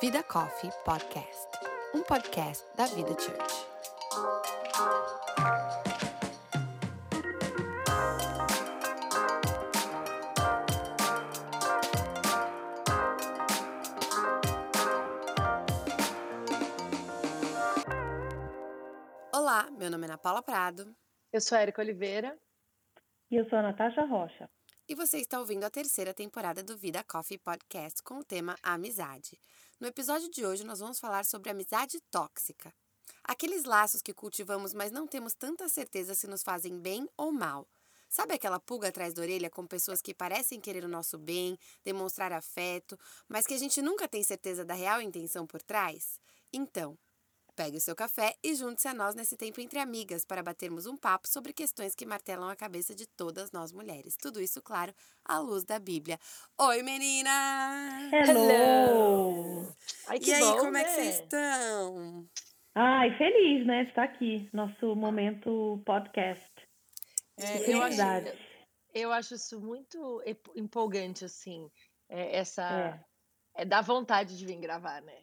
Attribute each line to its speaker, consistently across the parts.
Speaker 1: Vida Coffee Podcast, um podcast da Vida Church. Olá, meu nome é Ana Paula Prado.
Speaker 2: Eu sou a Erika Oliveira.
Speaker 3: E eu sou a Natasha Rocha.
Speaker 1: E você está ouvindo a terceira temporada do Vida Coffee Podcast com o tema Amizade. No episódio de hoje, nós vamos falar sobre amizade tóxica. Aqueles laços que cultivamos, mas não temos tanta certeza se nos fazem bem ou mal. Sabe aquela pulga atrás da orelha com pessoas que parecem querer o nosso bem, demonstrar afeto, mas que a gente nunca tem certeza da real intenção por trás? Então, Pegue o seu café e junte-se a nós nesse tempo entre amigas para batermos um papo sobre questões que martelam a cabeça de todas nós mulheres. Tudo isso, claro, à luz da Bíblia. Oi, menina!
Speaker 3: Hello!
Speaker 2: Ai, que
Speaker 1: e aí,
Speaker 2: bom,
Speaker 1: como é que
Speaker 2: né?
Speaker 1: vocês estão?
Speaker 3: Ai, feliz, né? de Estar aqui, nosso momento podcast.
Speaker 2: É, eu, acho, eu acho isso muito empolgante, assim. é, essa.
Speaker 3: É,
Speaker 2: É, dá vontade de vir gravar, né?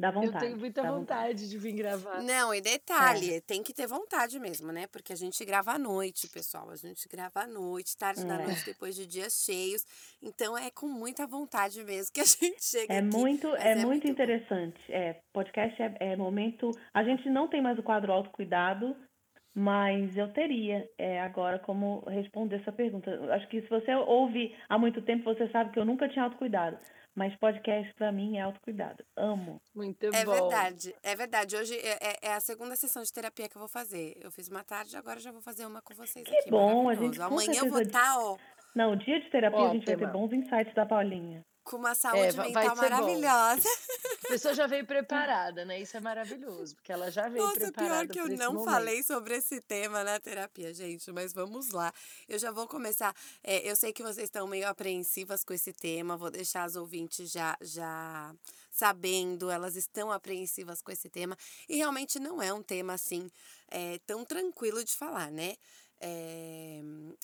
Speaker 3: Dá vontade.
Speaker 2: eu tenho muita
Speaker 3: dá
Speaker 2: vontade, de vir gravar.
Speaker 1: Não, e detalhe, tem que ter vontade mesmo, né? Porque a gente grava à noite, pessoal. A gente grava à noite, tarde da
Speaker 3: É.
Speaker 1: noite, depois de dias cheios. Então é com muita vontade mesmo que a gente chega
Speaker 3: É
Speaker 1: aqui.
Speaker 3: muito,
Speaker 1: Mas
Speaker 3: é muito
Speaker 1: muito bom.
Speaker 3: interessante. É, podcast é, é momento. A gente não tem mais o quadro autocuidado, mas eu teria é, agora como responder essa pergunta. Acho que se você ouve há muito tempo, você sabe que eu nunca tinha autocuidado. Mas podcast pra mim é autocuidado. Amo.
Speaker 2: Muito
Speaker 1: É
Speaker 2: bom.
Speaker 1: verdade, é verdade. Hoje é, é- é a segunda sessão de terapia que eu vou fazer. Eu fiz uma tarde, agora já vou fazer uma com vocês
Speaker 3: Que
Speaker 1: aqui.
Speaker 3: bom, a gente
Speaker 1: Amanhã eu vou estar, ó,
Speaker 3: Não, dia de terapia a gente vai ter bons insights da Paulinha.
Speaker 1: Com uma saúde
Speaker 2: vai-
Speaker 1: mental
Speaker 2: ser bom.
Speaker 1: maravilhosa.
Speaker 2: A pessoa já veio preparada, né? Isso é maravilhoso, porque ela já veio
Speaker 1: Nossa,
Speaker 2: preparada
Speaker 1: pior que eu não
Speaker 2: momento.
Speaker 1: falei sobre esse tema na terapia, gente, mas vamos lá. Eu já vou começar. é, eu sei que vocês estão meio apreensivas com esse tema, vou deixar as ouvintes já, já sabendo, elas estão apreensivas com esse tema. E realmente não é um tema assim é, tão tranquilo de falar, né? É,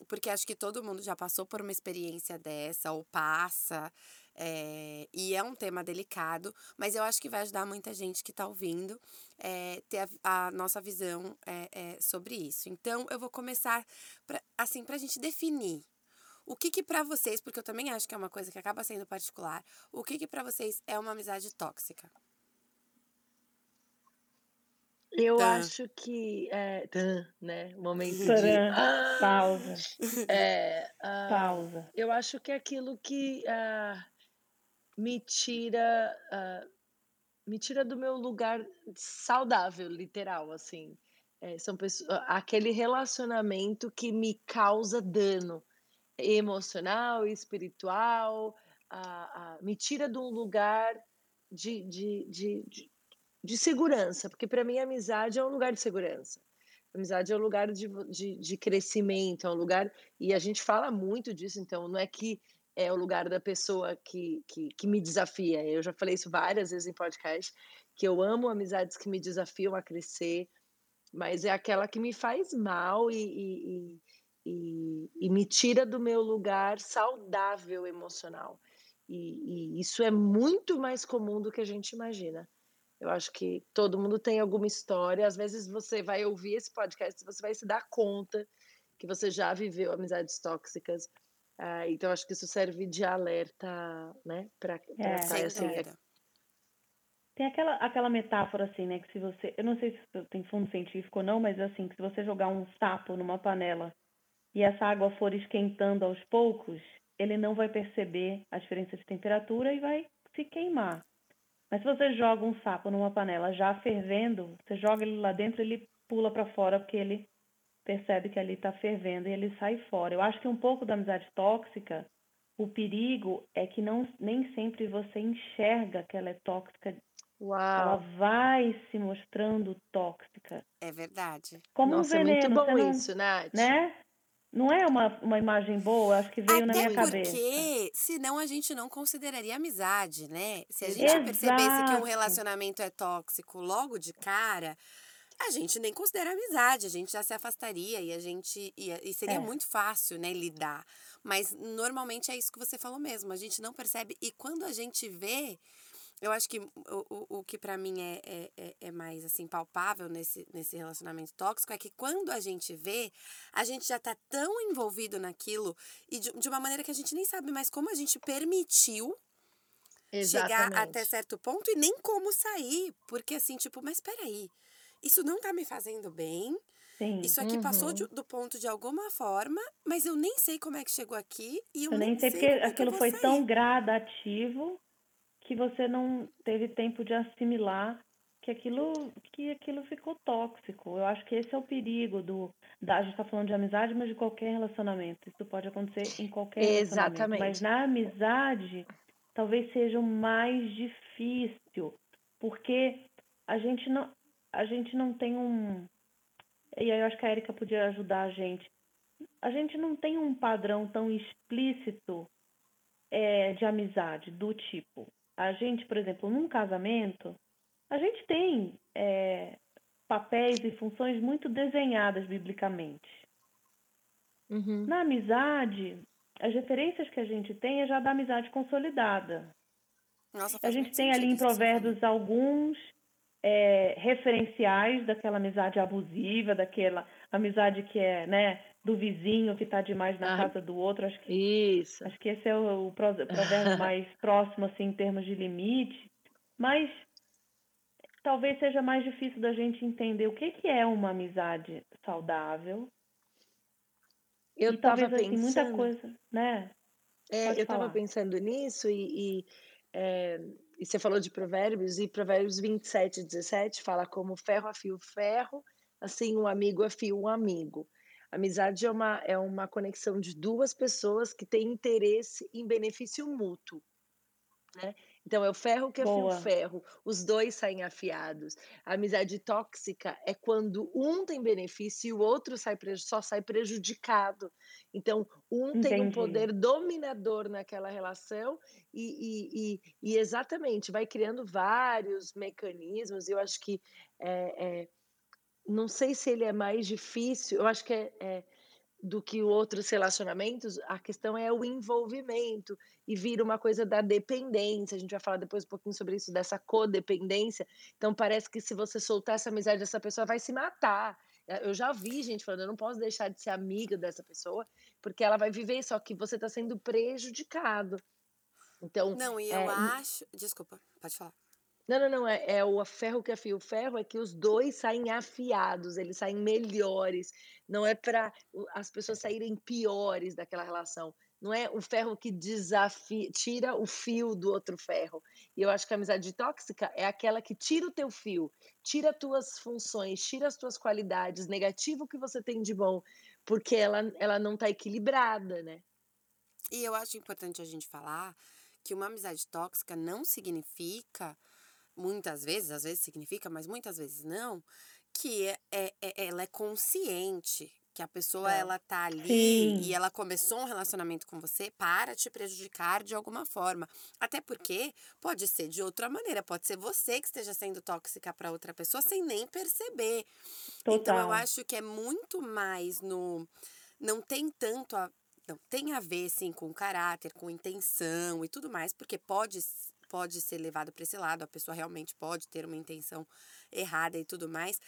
Speaker 1: porque acho que todo mundo já passou por uma experiência dessa, ou passa. É, e é um tema delicado, mas eu acho que vai ajudar muita gente que está ouvindo é, ter a, a nossa visão é, é, sobre isso. Então, eu vou começar, pra, assim, para a gente definir o que que para vocês, porque eu também acho que é uma coisa que acaba sendo particular, o que que para vocês é uma amizade tóxica?
Speaker 2: Eu
Speaker 1: Tá.
Speaker 2: acho que. É, tã, né? Momento de. Ah,
Speaker 3: Pausa,
Speaker 2: é, ah,
Speaker 3: pausa.
Speaker 2: Eu acho que é aquilo que ah, me tira ah, me tira do meu lugar saudável, literal, assim. É, são pessoas, aquele relacionamento que me causa dano emocional espiritual, ah, ah, me tira de um lugar de, de, de, de, de segurança, porque para mim a amizade é um lugar de segurança. Amizade é um lugar de, de, de crescimento, é um lugar. E a gente fala muito disso, então não é que é o lugar da pessoa que, que, que me desafia. Eu já falei isso várias vezes em podcast, que eu amo amizades que me desafiam a crescer, mas é aquela que me faz mal e, e, e, e- e me tira do meu lugar saudável emocional. E, e isso é muito mais comum do que a gente imagina. Eu acho que todo mundo tem alguma história. Às vezes você vai ouvir esse podcast, você vai se dar conta que você já viveu amizades tóxicas. Ah, então acho que isso serve de alerta, né? Para
Speaker 3: É,
Speaker 2: assim.
Speaker 1: dúvida.
Speaker 3: Tem aquela, aquela metáfora assim, né? Que se você. Eu não sei se tem fundo científico ou não, mas assim, que se você jogar um sapo numa panela e essa água for esquentando aos poucos, ele não vai perceber a diferença de temperatura e vai se queimar. Mas se você joga um sapo numa panela já fervendo, você joga ele lá dentro, ele pula para fora porque ele percebe que ali está fervendo e ele sai fora. Eu acho que um pouco da amizade tóxica, o perigo é que não nem sempre você enxerga que ela é tóxica ela
Speaker 2: Uau!
Speaker 3: vai se mostrando tóxica.
Speaker 1: É verdade.
Speaker 3: Como
Speaker 2: Nossa,
Speaker 3: um
Speaker 2: é muito
Speaker 3: veneno,
Speaker 2: bom
Speaker 3: não,
Speaker 2: isso, Nath.
Speaker 3: né? Não é uma, uma imagem boa, acho que veio na
Speaker 1: Até
Speaker 3: minha cabeça.
Speaker 1: porque, senão a gente não consideraria amizade, né? Se a gente percebesse que um
Speaker 3: Exato.
Speaker 1: relacionamento é tóxico logo de cara, a gente nem considera amizade, a gente já se afastaria e a gente ia, e seria
Speaker 3: É.
Speaker 1: muito fácil, né, lidar. Mas normalmente é isso que você falou mesmo, a gente não percebe e quando a gente vê, eu acho que o, o, o que pra mim é, é, é- é mais assim palpável nesse, nesse relacionamento tóxico é que quando a gente vê, a gente já tá tão envolvido naquilo e de, de uma maneira que a gente nem sabe mais como a gente permitiu chegar até
Speaker 2: Exatamente.
Speaker 1: certo ponto e nem como sair. Porque assim, tipo, mas peraí, isso não tá me fazendo bem.
Speaker 3: Sim.
Speaker 1: Isso aqui passou
Speaker 2: Uhum.
Speaker 1: de- do ponto de alguma forma, mas eu nem sei como é que chegou aqui e eu,
Speaker 3: Eu nem sei porque
Speaker 1: é
Speaker 3: aquilo foi
Speaker 1: sair.
Speaker 3: tão gradativo que você não teve tempo de assimilar que aquilo, que aquilo ficou tóxico. Eu acho que esse é o perigo do. Da, a gente está falando de amizade, mas de qualquer relacionamento. Isso pode acontecer em qualquer relacionamento. Mas
Speaker 2: Exatamente.
Speaker 3: na amizade, talvez seja o mais difícil, porque a gente não, a gente não tem um. E aí eu acho que a Erika podia ajudar a gente. A gente não tem um padrão tão explícito é, de amizade, do tipo. A gente, por exemplo, num casamento, a gente tem é, papéis e funções muito desenhadas biblicamente.
Speaker 2: Uhum.
Speaker 3: Na amizade, as referências que a gente tem é já da amizade consolidada.
Speaker 1: Nossa,
Speaker 3: A gente tem ali em. Provérbios alguns é, referenciais daquela amizade abusiva, daquela amizade que é, né, do vizinho que está demais na
Speaker 2: Ah,
Speaker 3: casa do outro. Acho que
Speaker 2: Isso.
Speaker 3: Acho que esse é o, o pro- provérbio mais próximo, assim, em termos de limite. Mas talvez seja mais difícil da gente entender o que, que é uma amizade saudável.
Speaker 2: Eu
Speaker 3: e
Speaker 2: estava
Speaker 3: talvez, assim, muita
Speaker 2: pensando.
Speaker 3: coisa, né?
Speaker 2: É, eu estava pensando nisso e, e, é, e você falou de provérbios, e provérbios 27 e 17 fala como ferro afia o ferro, assim um amigo afia um amigo. Amizade é uma, é uma conexão de duas pessoas que têm interesse em benefício mútuo, né? Então é o ferro que afia o
Speaker 3: Boa.
Speaker 2: ferro, os dois saem afiados. A amizade tóxica é quando um tem benefício e o outro sai só sai prejudicado. Então, um tem um
Speaker 3: Entendi.
Speaker 2: poder dominador naquela relação e, e- e- e exatamente vai criando vários mecanismos. Eu acho que é, é, não sei se ele é mais difícil, eu acho que é, é do que outros relacionamentos, a questão é o envolvimento e vira uma coisa da dependência. A gente vai falar depois um pouquinho sobre isso, dessa codependência. Então, parece que se você soltar essa amizade dessa pessoa, vai se matar. Eu já vi gente falando, eu não posso deixar de ser amiga dessa pessoa, porque ela vai viver, só que você está sendo prejudicado. Então,
Speaker 1: Não, e eu
Speaker 2: é,
Speaker 1: acho. Desculpa, pode falar.
Speaker 2: Não, não, não. É, é o ferro que afia o ferro, é que os dois saem afiados, eles saem melhores. Não é para as pessoas saírem piores daquela relação. Não é o ferro que desafia, tira o fio do outro ferro. E eu acho que a amizade tóxica é aquela que tira o teu fio, tira as tuas funções, tira as tuas qualidades, negativo que você tem de bom, porque ela, ela não está equilibrada, né?
Speaker 1: E eu acho importante a gente falar que uma amizade tóxica não significa, muitas vezes, às vezes significa, mas muitas vezes não, que é, é- é- ela é consciente. Que a pessoa,
Speaker 2: É.
Speaker 1: ela tá ali
Speaker 3: Sim.
Speaker 1: e ela começou um relacionamento com você para te prejudicar de alguma forma. Até porque pode ser de outra maneira, pode ser você que esteja sendo tóxica para outra pessoa sem nem perceber. Então eu
Speaker 3: Total.
Speaker 1: acho que é muito mais no. Não tem tanto a. Não, tem a ver, sim, com caráter, com intenção e tudo mais, porque pode, pode ser levado para esse lado, a pessoa realmente pode ter uma intenção errada e tudo mais.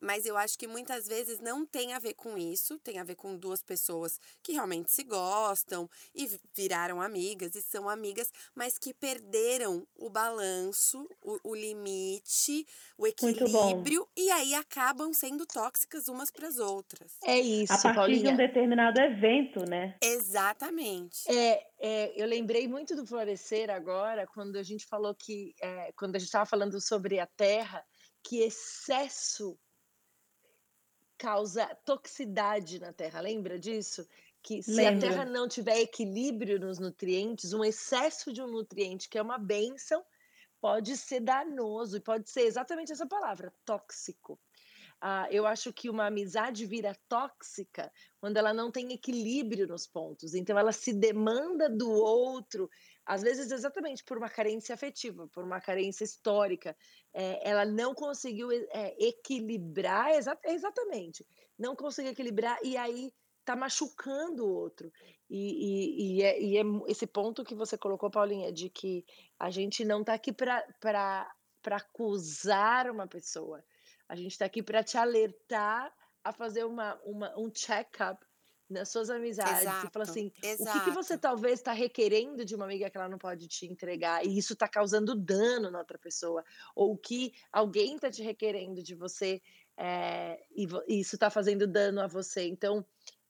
Speaker 1: Mas eu acho que muitas vezes não tem a ver com isso, tem a ver com duas pessoas que realmente se gostam e vi- viraram amigas e são amigas, mas que perderam o balanço, o, o limite, o equilíbrio e aí acabam sendo tóxicas umas para as outras.
Speaker 2: É
Speaker 3: A
Speaker 2: isso,
Speaker 3: partir de um
Speaker 2: Paulinha.
Speaker 3: determinado evento, né?
Speaker 1: Exatamente.
Speaker 2: É, é, eu lembrei muito do florescer agora, quando a gente falou que, é, quando a gente estava falando sobre a terra, que excesso causa toxicidade na terra. Lembra disso? Que se a terra não tiver equilíbrio nos nutrientes, um excesso de um nutriente que é uma bênção pode ser danoso e pode ser exatamente essa palavra, tóxico. ah, eu acho que uma amizade vira tóxica quando ela não tem equilíbrio nos pontos. Então, ela se demanda do outro, às vezes exatamente por uma carência afetiva, por uma carência histórica. É, ela não conseguiu é, equilibrar, exa exatamente, não conseguiu equilibrar e aí está machucando o outro. E, e, e, é, e, é, esse ponto que você colocou, Paulinha, de que a gente não está aqui para acusar uma pessoa, a gente está aqui para te alertar a fazer uma, uma um check-up nas suas amizades exato, e falar assim, exato. o que, que você talvez está requerendo de uma amiga que ela não pode te entregar e isso está causando dano na outra pessoa, ou o que alguém está te requerendo de você é, e, e isso está fazendo dano a você. Então,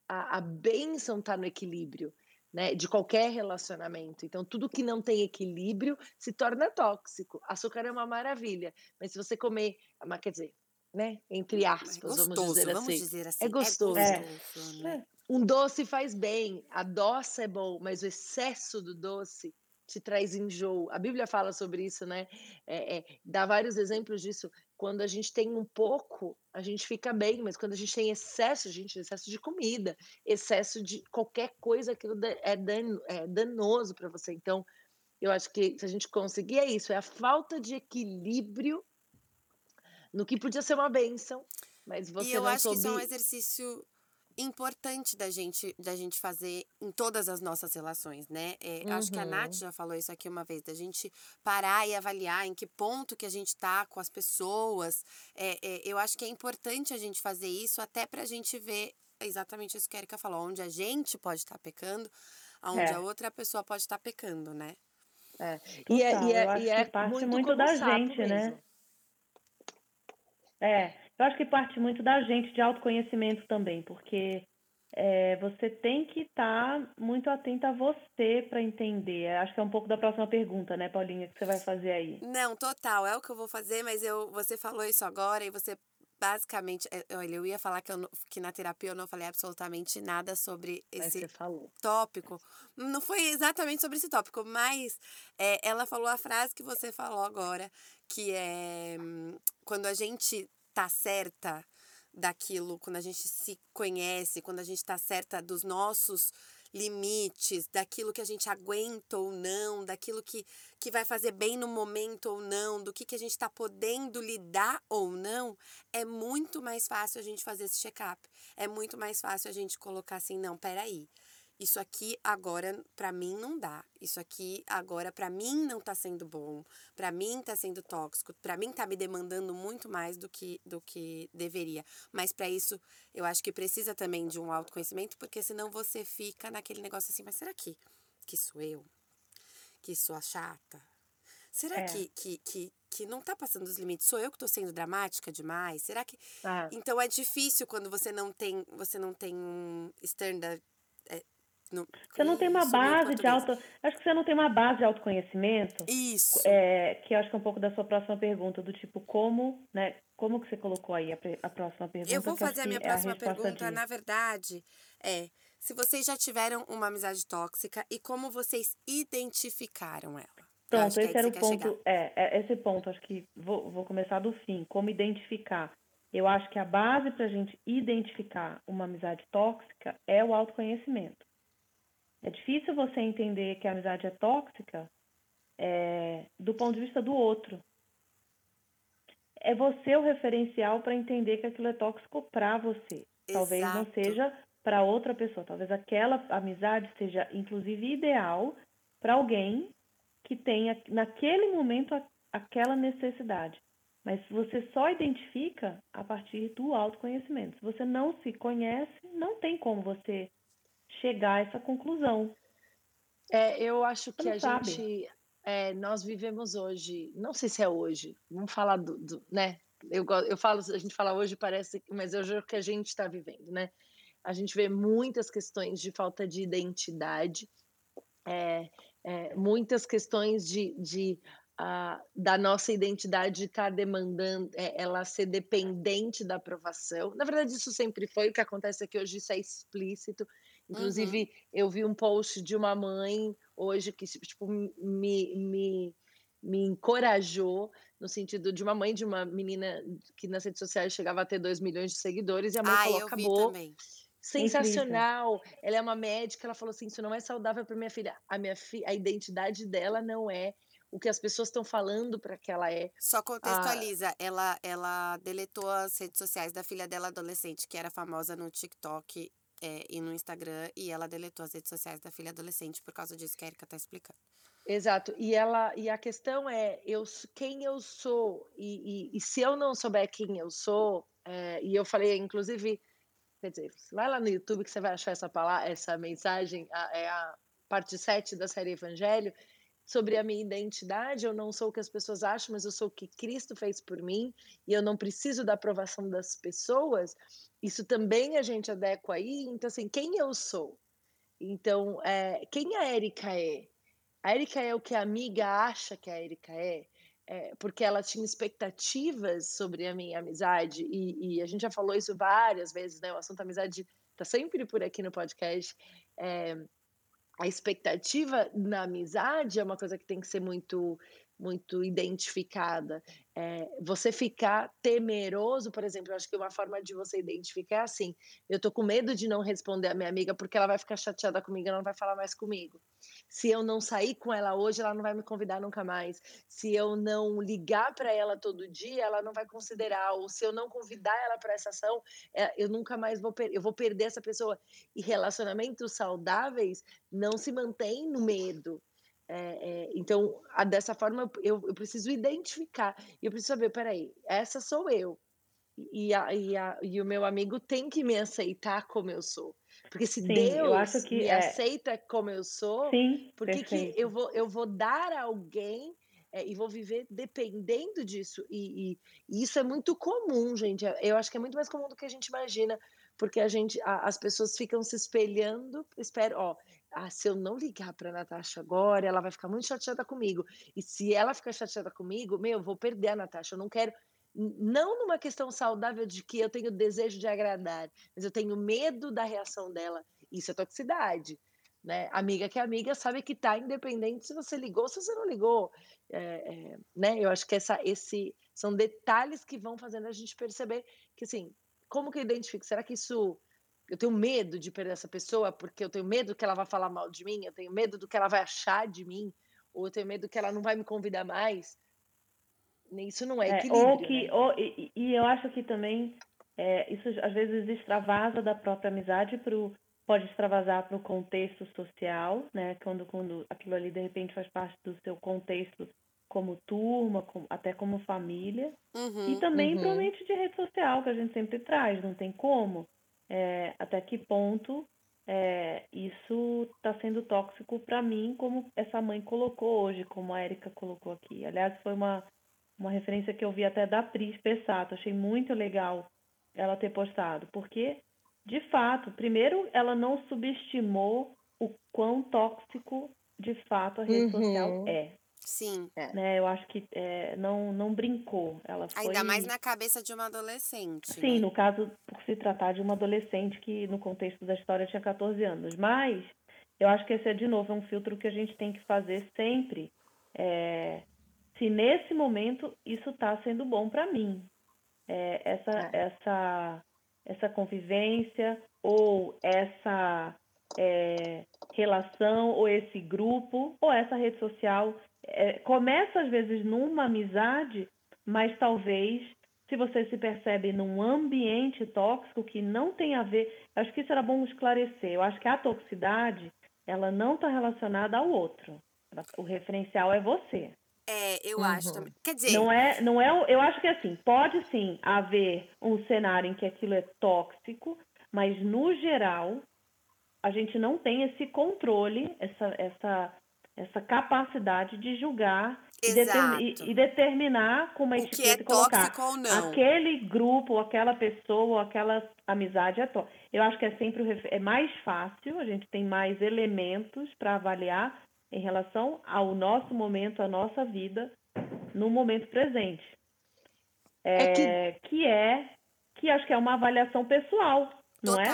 Speaker 2: a, a bênção está no equilíbrio. Né, de qualquer relacionamento. Então, tudo que não tem equilíbrio se torna tóxico. Açúcar é uma maravilha, mas se você comer, mas quer dizer, né, entre é aspas, é gostoso, vamos, dizer, vamos assim, dizer assim, é gostoso. É gostoso né? Um doce faz bem, a doce é bom, mas o excesso do doce te traz enjoo. A Bíblia fala sobre isso, né? É, é, dá vários exemplos disso. Quando a gente tem um pouco, a gente fica bem, mas quando a gente tem excesso, gente excesso de comida, excesso de qualquer coisa, aquilo é, dan, é danoso para você. Então, eu acho que se a gente conseguir é isso, é a falta de equilíbrio no que podia ser uma bênção, mas você
Speaker 1: e eu
Speaker 2: não
Speaker 1: acho
Speaker 2: soube...
Speaker 1: que isso é um exercício importante da gente da gente fazer em todas as nossas relações, né? É, uhum. Acho que a Nath uhum. já falou isso aqui uma vez, da gente parar e avaliar em que ponto que a gente tá com as pessoas. É, é, eu acho que é importante a gente fazer isso até pra gente ver exatamente isso que a Erika falou, onde a gente pode estar tá pecando, onde a é. outra pessoa pode estar tá pecando, né?
Speaker 2: É. E é, e é, e é parte muito, muito da gente, né? mesmo. né?
Speaker 3: É, eu acho que parte muito da gente, de autoconhecimento também, porque é, você tem que estar tá muito atenta a você para entender. Acho que é um pouco da próxima pergunta, né, Paulinha, que você vai fazer aí.
Speaker 1: Não, total, é o que eu vou fazer, mas eu, você falou isso agora e você basicamente, é, olha, eu ia falar que, eu, que na terapia eu não falei absolutamente nada sobre esse tópico. Não foi exatamente sobre esse tópico, mas é, ela falou a frase que você falou agora, que é quando a gente tá certa daquilo, quando a gente se conhece, quando a gente tá certa dos nossos limites, daquilo que a gente aguenta ou não, daquilo que, que vai fazer bem no momento ou não, do que, que a gente está podendo lidar ou não, é muito mais fácil a gente fazer esse check-up. É muito mais fácil a gente colocar assim, não, peraí. aí isso aqui agora para mim não dá. Isso aqui agora para mim não tá sendo bom, para mim tá sendo tóxico, para mim tá me demandando muito mais do que do que deveria. Mas para isso eu acho que precisa também de um autoconhecimento, porque senão você fica naquele negócio assim, mas será que que sou eu? Que sou a chata? Será é. que, que, que, que não tá passando os limites? Sou eu que tô sendo dramática demais? Será que. É. Então é difícil quando você não tem, você não tem um standard
Speaker 3: no, você não tem uma base de auto. Acho que você não tem uma base de autoconhecimento.
Speaker 1: Isso.
Speaker 3: É, que acho que é um pouco da sua próxima pergunta, do tipo, como, né? Como que você colocou aí a, a próxima pergunta?
Speaker 1: Eu vou fazer a minha próxima a pergunta, disso. na verdade, é se vocês já tiveram uma amizade tóxica e como vocês identificaram ela.
Speaker 3: Pronto, é esse era o ponto. É, é, esse ponto, acho que vou, vou começar do fim. Como identificar? Eu acho que a base para a gente identificar uma amizade tóxica é o autoconhecimento. É difícil você entender que a amizade é tóxica é, do ponto de vista do outro. É você o referencial para entender que aquilo é tóxico para você. Talvez Exato. não seja para outra pessoa. Talvez aquela amizade seja, inclusive, ideal para alguém que tenha, naquele momento, aquela necessidade. Mas você só identifica a partir do autoconhecimento. Se você não se conhece, não tem como você chegar a essa conclusão.
Speaker 2: É, eu acho que a sabe. gente, é, nós vivemos hoje, não sei se é hoje, vamos falar do, do né? Eu, eu falo, a gente fala hoje parece, mas hoje é o que a gente está vivendo, né? A gente vê muitas questões de falta de identidade, é, é, muitas questões de, de uh, da nossa identidade estar tá demandando, é, ela ser dependente da aprovação. Na verdade, isso sempre foi. O que acontece é que hoje isso é explícito Inclusive, uhum. eu vi um post de uma mãe hoje que tipo, me, me, me encorajou no sentido de uma mãe de uma menina que nas redes sociais chegava a ter 2 milhões de seguidores e a mãe
Speaker 1: Ai,
Speaker 2: falou:
Speaker 1: eu vi
Speaker 2: "Acabou".
Speaker 1: também.
Speaker 2: Sensacional. Ela é uma médica, ela falou assim: "Isso não é saudável para minha filha". A minha fi a identidade dela não é o que as pessoas estão falando para que ela é.
Speaker 1: Só
Speaker 2: Ah,
Speaker 1: contextualiza, ela ela deletou as redes sociais da filha dela adolescente, que era famosa no TikTok, eh, e no Instagram, e ela deletou as redes sociais da filha adolescente por causa disso que a Erika tá explicando.
Speaker 2: exato. E ela e a questão é, eu quem eu sou e e e se eu não souber quem eu sou, eh, e eu falei inclusive quer dizer, vai lá no YouTube que você vai achar essa pala essa mensagem, a é a parte 7 da série Evangelho, sobre a minha identidade, eu não sou o que as pessoas acham, mas eu sou o que Cristo fez por mim, e eu não preciso da aprovação das pessoas, isso também a gente adequa aí, então assim, quem eu sou? Então, eh, quem a Erika é? A Erika é o que a amiga acha que a Erika é? Eh, porque ela tinha expectativas sobre a minha amizade, e e a gente já falou isso várias vezes, né, o assunto amizade tá sempre por aqui no podcast. Eh, a expectativa na amizade é uma coisa que tem que ser muito muito identificada. Eh, você ficar temeroso, por exemplo, eu acho que uma forma de você identificar é assim: "Eu tô com medo de não responder a minha amiga, porque ela vai ficar chateada comigo, ela não vai falar mais comigo. Se eu não sair com ela hoje, ela não vai me convidar nunca mais. Se eu não ligar para ela todo dia, ela não vai considerar, ou se eu não convidar ela para essa ação, eh, eu nunca mais vou eu vou perder essa pessoa". E relacionamentos saudáveis não se mantêm no medo. Eh eh, então, a dessa forma eu eu preciso identificar, e eu preciso saber: "Espera aí, essa sou eu, e a e a e o meu amigo tem que me aceitar como eu sou". Porque se
Speaker 3: Sim,
Speaker 2: Deus
Speaker 3: que
Speaker 2: me
Speaker 3: é.
Speaker 2: aceita como eu sou,
Speaker 3: Sim,
Speaker 2: por que eu vou eu vou dar a alguém, eh, e vou viver dependendo disso? E e e isso é muito comum, gente, eu acho que é muito mais comum do que a gente imagina, porque a gente a as pessoas ficam se espelhando, espero ó, "Ah, se eu não ligar pra Natasha agora, ela vai ficar muito chateada comigo, e se ela ficar chateada comigo, meu, eu vou perder a Natasha, eu não quero" não numa questão saudável de que eu tenho desejo de agradar, mas eu tenho medo da reação dela, isso é toxicidade, né. Amiga que é amiga sabe que tá independente se você ligou ou se você não ligou, eh eh, né, eu acho que essa esse são detalhes que vão fazendo a gente perceber que, assim, como que eu identifico, será que isso eu tenho medo de perder essa pessoa, porque eu tenho medo que ela vá falar mal de mim, eu tenho medo do que ela vai achar de mim, ou eu tenho medo que ela não vai me convidar mais? Isso não é
Speaker 3: É, ou
Speaker 2: equilíbrio,
Speaker 3: que
Speaker 2: né.
Speaker 3: ou e e eu acho que também, eh, isso às vezes extravasa da própria amizade para pode extravasar para o contexto social, né, quando quando aquilo ali de repente faz parte do seu contexto como turma, como até como família, e
Speaker 1: Uhum.
Speaker 3: também para o
Speaker 2: Uhum.
Speaker 3: ambiente de rede social que a gente sempre traz, não tem como. Eh, até que ponto, eh, isso tá sendo tóxico para mim, como essa mãe colocou hoje, como a Erika colocou aqui. Aliás, foi uma uma referência que eu vi até da Pris Pessato, achei muito legal ela ter postado, porque, de fato, primeiro ela não subestimou o quão tóxico, de fato, a rede social
Speaker 2: Uhum.
Speaker 3: é.
Speaker 1: Sim.
Speaker 2: É.
Speaker 3: Né, eu acho que, eh, não não brincou, ela
Speaker 1: Ainda mais
Speaker 3: foi
Speaker 1: na cabeça de uma adolescente,
Speaker 3: Sim,
Speaker 1: né.
Speaker 3: no caso, por se tratar de uma adolescente que no contexto da história tinha 14 anos, mas eu acho que esse é de novo, é um filtro que a gente tem que fazer sempre, eh, se nesse momento isso tá sendo bom para mim. Eh, essa
Speaker 2: É.
Speaker 3: essa essa convivência ou essa, relação ou esse grupo ou essa rede social, eh, começa às vezes numa amizade, mas talvez se você se percebe num ambiente tóxico que não tem a ver acho que isso era bom esclarecer, eu acho que a toxicidade, ela não tá relacionada ao outro, o referencial é você.
Speaker 1: É, eu acho
Speaker 2: Uhum.
Speaker 1: também. Quer dizer
Speaker 3: Não é não é eu acho que assim, pode sim haver um cenário em que aquilo é tóxico, mas no geral, a gente não tem esse controle, essa essa essa capacidade de julgar e determi
Speaker 1: Exato.
Speaker 3: e e determinar com uma
Speaker 1: O que é
Speaker 3: etiqueta e colocar
Speaker 1: tóxico ou não.
Speaker 3: aquele grupo ou aquela pessoa ou aquela amizade é tó eu acho que é sempre é mais fácil, a gente tem mais elementos para avaliar em relação ao nosso momento, à nossa vida, no momento presente.
Speaker 2: É que
Speaker 3: Eh, que é que acho que é uma avaliação pessoal, não é?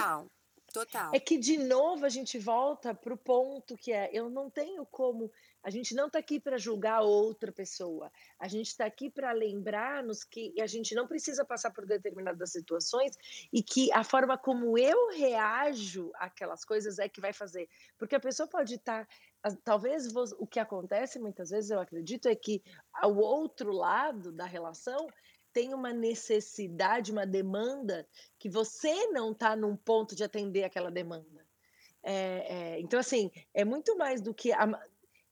Speaker 1: Total.
Speaker 2: É que de novo a gente volta para o ponto que é, eu não tenho como A gente não está aqui para julgar outra pessoa. A gente está aqui para lembrar-nos que a gente não precisa passar por determinadas situações e que a forma como eu reajo àquelas coisas é que vai fazer. Porque a pessoa pode estar. Tá, talvez o que acontece muitas vezes, eu acredito, é que o outro lado da relação tem uma necessidade, uma demanda que você não está num ponto de atender aquela demanda. É, é, então, assim, é muito mais do que. A,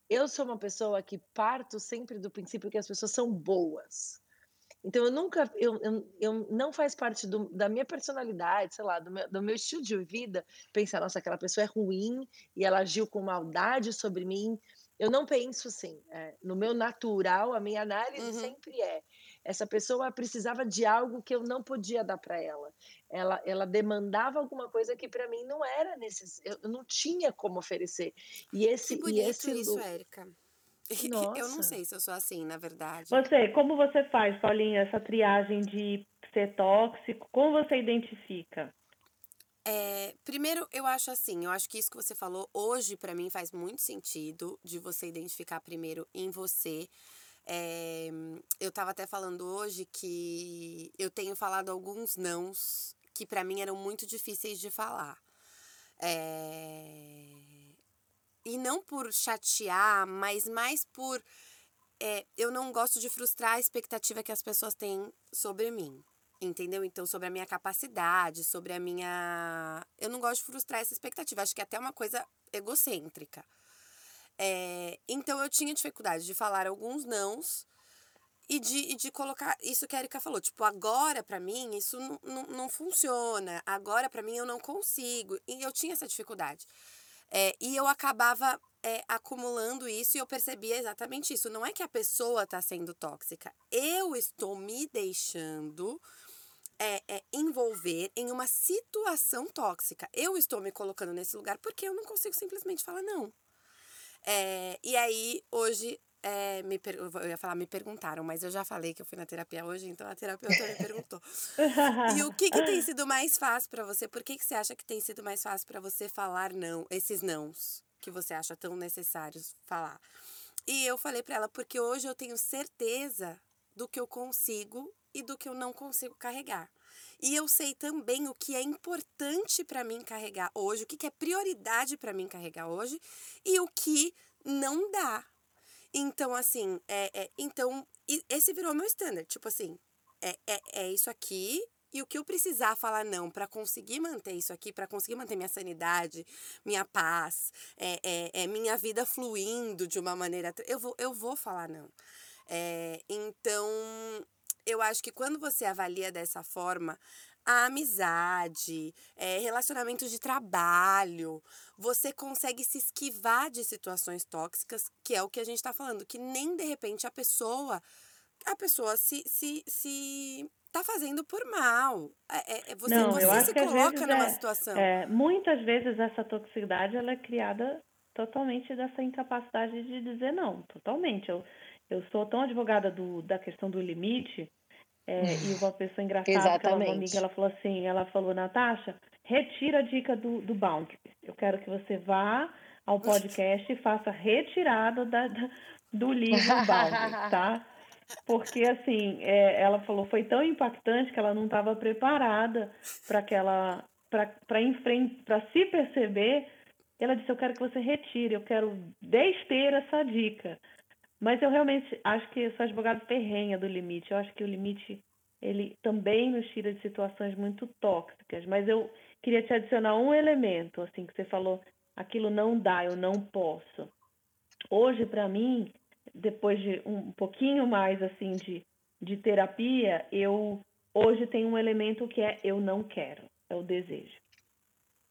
Speaker 2: eu sou uma pessoa que parto sempre do princípio que as pessoas são boas. Então, eu nunca. Eu, eu, eu não faz parte do, da minha personalidade, sei lá, do meu, do meu estilo de vida, pensar, nossa, aquela pessoa é ruim e ela agiu com maldade sobre mim. Eu não penso assim. É, no meu natural, a minha análise uhum. sempre é: essa pessoa precisava de algo que eu não podia dar para ela. ela. Ela demandava alguma coisa que para mim não era necessário, eu não tinha como oferecer. E esse,
Speaker 1: que bonito
Speaker 2: e esse
Speaker 1: isso, Érica. Nossa. Eu não sei se eu sou assim, na verdade.
Speaker 3: Você, como você faz, Paulinha, essa triagem de ser tóxico? Como você identifica?
Speaker 1: É, primeiro, eu acho assim, eu acho que isso que você falou hoje para mim faz muito sentido de você identificar primeiro em você é, eu estava até falando hoje que eu tenho falado alguns nãos que para mim eram muito difíceis de falar. É, e não por chatear, mas mais por. É, eu não gosto de frustrar a expectativa que as pessoas têm sobre mim. Entendeu? Então, sobre a minha capacidade, sobre a minha. Eu não gosto de frustrar essa expectativa. Acho que é até uma coisa egocêntrica. É, então eu tinha dificuldade de falar alguns nãos e de, e de colocar isso que a Erika falou. Tipo, agora para mim isso não, funciona. Agora para mim eu não consigo. E eu tinha essa dificuldade. É, e eu acabava é, acumulando isso e eu percebia exatamente isso. Não é que a pessoa está sendo tóxica. Eu estou me deixando é, é, envolver em uma situação tóxica. Eu estou me colocando nesse lugar porque eu não consigo simplesmente falar não. É, e aí, hoje, é, me per... eu ia falar, me perguntaram, mas eu já falei que eu fui na terapia hoje, então a terapeuta me perguntou. e o que, que tem sido mais fácil para você? Por que, que você acha que tem sido mais fácil para você falar não, esses nãos que você acha tão necessários falar? E eu falei para ela, porque hoje eu tenho certeza do que eu consigo e do que eu não consigo carregar. E eu sei também o que é importante para mim carregar hoje, o que, que é prioridade para mim carregar hoje e o que não dá. Então, assim, é, é, então, esse virou meu standard. Tipo assim, é, é, é isso aqui e o que eu precisar falar não para conseguir manter isso aqui, para conseguir manter minha sanidade, minha paz, é, é, é, minha vida fluindo de uma maneira. Eu vou, eu vou falar não. É, então, eu acho que quando você avalia dessa forma, a amizade, é, relacionamentos de trabalho, você consegue se esquivar de situações tóxicas, que é o que a gente está falando, que nem de repente a pessoa, a pessoa se, se, se tá fazendo por mal. É, é, você
Speaker 3: Não,
Speaker 1: você se coloca numa
Speaker 3: é,
Speaker 1: situação.
Speaker 3: É, muitas vezes essa toxicidade ela é criada totalmente dessa incapacidade de dizer não, totalmente. Eu, eu sou tão advogada do, da questão do limite é, e uma pessoa engraçada, Exatamente. que ela, amiga, ela falou assim, ela falou, Natasha, retira a dica do, do Boundaries. Eu quero que você vá ao podcast e faça retirada da, da do livro Boundaries, tá? Porque, assim, é, ela falou, foi tão impactante que ela não estava preparada para aquela para se perceber. Ela disse, eu quero que você retire, eu quero desteira essa dica. Mas eu realmente acho que eu sou advogado ferrenha do limite. Eu acho que o limite ele também nos tira de situações muito tóxicas. Mas eu queria te adicionar um elemento, assim, que você falou, aquilo não dá, eu não posso. Hoje, para mim, depois de um pouquinho mais assim de, de terapia, eu hoje tenho um elemento que é eu não quero, é o desejo.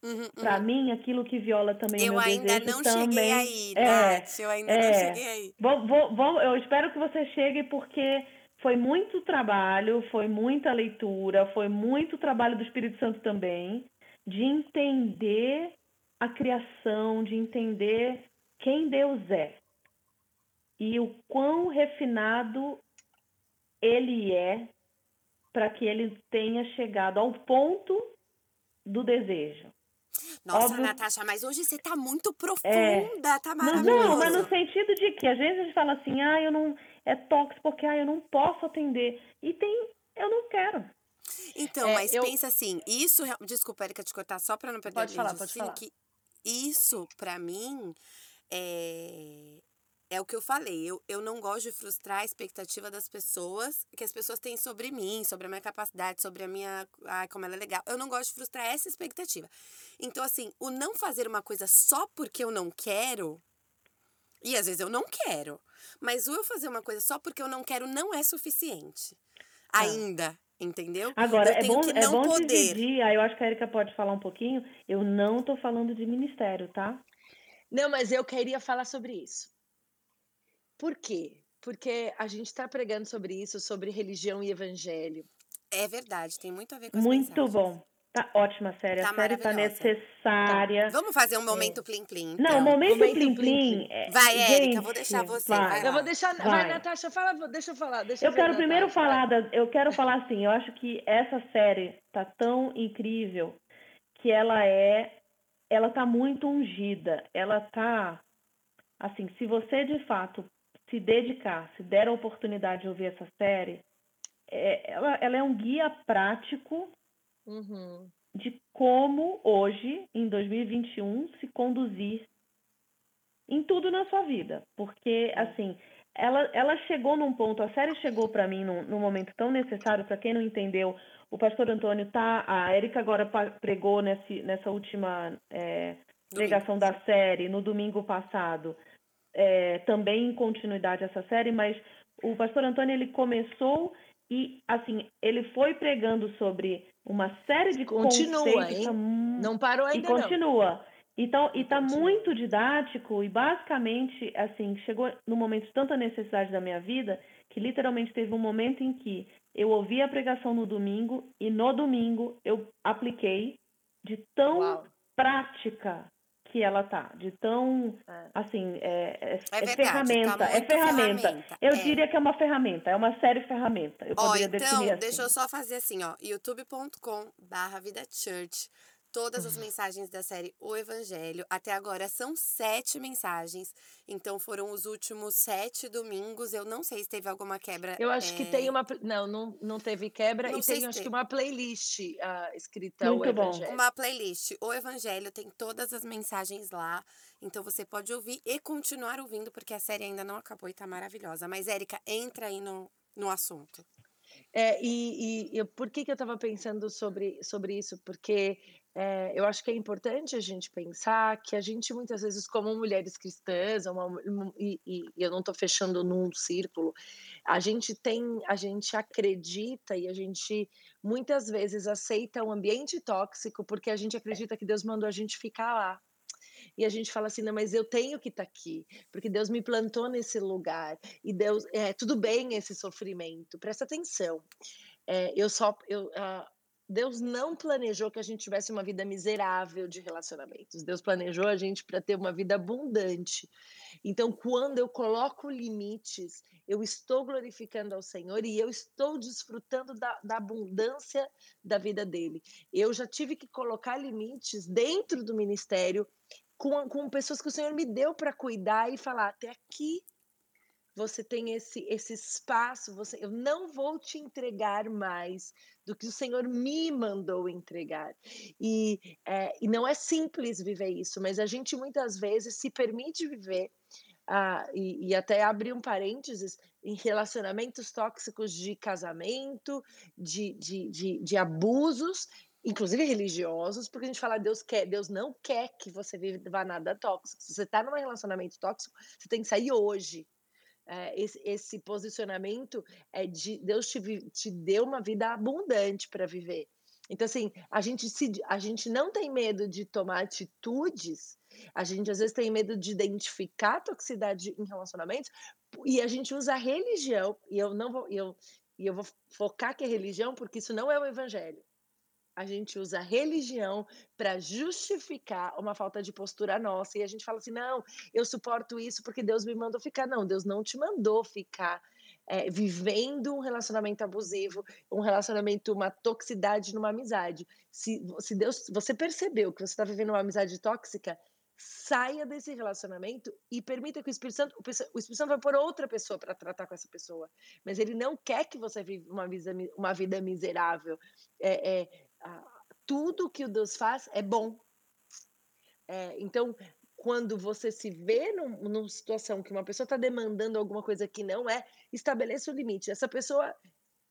Speaker 3: Uhum, Para uhum. mim, aquilo que viola também
Speaker 1: eu
Speaker 3: meu
Speaker 1: ainda
Speaker 3: desejo
Speaker 1: não
Speaker 3: também.
Speaker 1: cheguei aí, é, Nath, eu ainda é, não cheguei aí.
Speaker 3: Vou, vou, vou, eu espero que você chegue porque foi muito trabalho, foi muita leitura, foi muito trabalho do Espírito Santo também, de entender a criação, de entender quem Deus é e o quão refinado ele é para que ele tenha chegado ao ponto do desejo.
Speaker 1: Nossa,
Speaker 3: Óbvio-
Speaker 1: Natasha, mas hoje você tá muito profunda, tá
Speaker 3: Não,
Speaker 1: maravilhoso.
Speaker 3: não, mas no sentido de que às vezes a gente fala assim, ah, eu não. É tóxico porque ah, eu não posso atender. E tem, eu não quero.
Speaker 1: Então,
Speaker 2: É,
Speaker 1: mas
Speaker 2: eu-
Speaker 1: pensa assim, isso, desculpa, Erika, te cortar só pra não perder
Speaker 2: Pode
Speaker 1: a
Speaker 2: falar, pode
Speaker 1: raciocínio, que isso, pra mim, é, é o que eu falei. Eu, eu não gosto de frustrar a expectativa das pessoas, que as pessoas têm sobre mim, sobre a minha capacidade, sobre a minha. Ai, como ela é legal. Eu não gosto de frustrar essa expectativa. Então, assim, o não fazer uma coisa só porque eu não quero. E às vezes eu não quero. Mas o eu fazer uma coisa só porque eu não quero não é suficiente. Ainda. Entendeu?
Speaker 3: Agora,
Speaker 1: eu
Speaker 3: é bom, é bom
Speaker 1: poder.
Speaker 3: dividir. Aí eu acho que a Erika pode falar um pouquinho. Eu não tô falando de ministério, tá?
Speaker 2: Não, mas eu queria falar sobre isso. Por quê? Porque a gente está pregando sobre isso, sobre religião e evangelho.
Speaker 1: É verdade, tem muito a ver com as
Speaker 3: Muito
Speaker 1: mensagens.
Speaker 3: bom. Tá ótima a série.
Speaker 1: Tá
Speaker 3: a série tá necessária.
Speaker 1: Vamos fazer um momento plim-plim, então.
Speaker 3: Não, o momento
Speaker 2: Momento
Speaker 3: plim
Speaker 2: plim-plim.
Speaker 3: plim. é-
Speaker 1: Vai, Érica,
Speaker 3: gente,
Speaker 1: vou deixar você,
Speaker 3: vai.
Speaker 1: vai
Speaker 2: Eu vou deixar. Vai,
Speaker 3: Vai.
Speaker 2: Natasha, fala, deixa eu falar. Deixa
Speaker 3: Eu
Speaker 2: ver,
Speaker 3: quero primeiro
Speaker 2: Natasha,
Speaker 3: falar da, eu quero falar assim, eu acho que essa série tá tão incrível que ela é ela tá muito ungida. Ela tá assim, se você de fato se dedicar, se der a oportunidade de ouvir essa série, é- ela, ela é um guia prático
Speaker 2: Uhum.
Speaker 3: de como hoje, em 2021, se conduzir em tudo na sua vida. Porque, assim, ela, ela chegou num ponto, a série chegou para mim num, num momento tão necessário, para quem não entendeu, o pastor Antônio tá, a Erika agora pregou nesse, nessa última é, pregação da série, no domingo passado, é, também em continuidade essa série, mas o pastor Antônio, ele começou e, assim, ele foi pregando sobre uma série de
Speaker 2: Continua,
Speaker 3: conceitos...
Speaker 2: hein?
Speaker 3: tá
Speaker 2: Não parou
Speaker 3: e
Speaker 2: ainda, não.
Speaker 3: continua. Então, e tá
Speaker 2: Continua.
Speaker 3: muito didático e basicamente, assim, chegou no momento de tanta necessidade da minha vida que literalmente teve um momento em que eu ouvi a pregação no domingo e no domingo eu apliquei de tão
Speaker 2: Uau.
Speaker 3: prática que ela tá, de tão,
Speaker 2: É.
Speaker 3: assim, é, é,
Speaker 1: É
Speaker 3: é
Speaker 1: verdade,
Speaker 3: ferramenta,
Speaker 1: tá
Speaker 3: é ferramenta.
Speaker 1: ferramenta,
Speaker 3: Eu
Speaker 1: é.
Speaker 3: diria que é uma ferramenta, é uma série ferramenta. Eu
Speaker 1: Ó,
Speaker 3: poderia
Speaker 1: então,
Speaker 3: definir assim.
Speaker 1: deixa eu só fazer assim, ó. youtube.com barra Vida Church. Todas as mensagens da série O Evangelho. Até agora são sete mensagens. Então foram os últimos sete domingos. Eu não sei se teve alguma quebra.
Speaker 2: Eu acho que
Speaker 1: é,
Speaker 2: tem uma. Não, não, não teve quebra.
Speaker 1: Não
Speaker 2: e tem, acho que uma playlist ah, escrita
Speaker 3: Muito
Speaker 2: o
Speaker 3: bom.
Speaker 2: Evangelho.
Speaker 1: Uma playlist. O Evangelho tem todas as mensagens lá. Então você pode ouvir e continuar ouvindo, porque a série ainda não acabou e tá maravilhosa. Mas, Érica, entra aí no, no assunto.
Speaker 2: É, e, e, e por que, que eu estava pensando sobre, sobre isso? Porque é, eu acho que é importante a gente pensar que a gente, muitas vezes, como mulheres cristãs, uma- e, e eu não estou fechando num círculo, a gente tem, a gente acredita e a gente muitas vezes aceita um ambiente tóxico porque a gente acredita que Deus mandou a gente ficar lá. E a gente fala assim, não, mas eu tenho que estar aqui, porque Deus me plantou nesse lugar. E Deus, é tudo bem esse sofrimento. Presta atenção. É, eu só, eu, ah, Deus não planejou que a gente tivesse uma vida miserável de relacionamentos. Deus planejou a gente para ter uma vida abundante. Então, quando eu coloco limites, eu estou glorificando ao Senhor e eu estou desfrutando da, da abundância da vida dele. Eu já tive que colocar limites dentro do ministério com, com pessoas que o Senhor me deu para cuidar e falar: até aqui você tem esse, esse espaço, você, eu não vou te entregar mais do que o Senhor me mandou entregar. E, é, e não é simples viver isso, mas a gente muitas vezes se permite viver. Ah, e, e até abrir um parênteses em relacionamentos tóxicos de casamento, de, de, de, de abusos, inclusive religiosos, porque a gente fala Deus quer, Deus não quer que você viva nada tóxico. Se você está num relacionamento tóxico, você tem que sair hoje. É, esse, posicionamento é de Deus te, te deu uma vida abundante para viver. Então, assim, a gente, se, a gente não tem medo de tomar atitudes, a gente às vezes tem medo de identificar toxicidade em relacionamentos, e a gente usa a religião, e eu não vou, eu, e eu vou focar que é religião, porque isso não é o evangelho. A gente usa religião para justificar uma falta de postura nossa. E a gente fala assim: não, eu suporto isso porque Deus me mandou ficar. Não, Deus não te mandou ficar é, vivendo um relacionamento abusivo, um relacionamento, uma toxicidade numa amizade. Se, se Deus, você percebeu que você está vivendo uma amizade tóxica, saia desse relacionamento e permita que o Espírito Santo, o Espírito Santo vai pôr outra pessoa para tratar com essa pessoa, mas ele não quer que você viva uma vida, uma vida miserável. É, é, tudo que o Deus faz é bom. É, então, quando você se vê num, numa situação que uma pessoa está demandando alguma coisa que não é, estabeleça o limite. Essa pessoa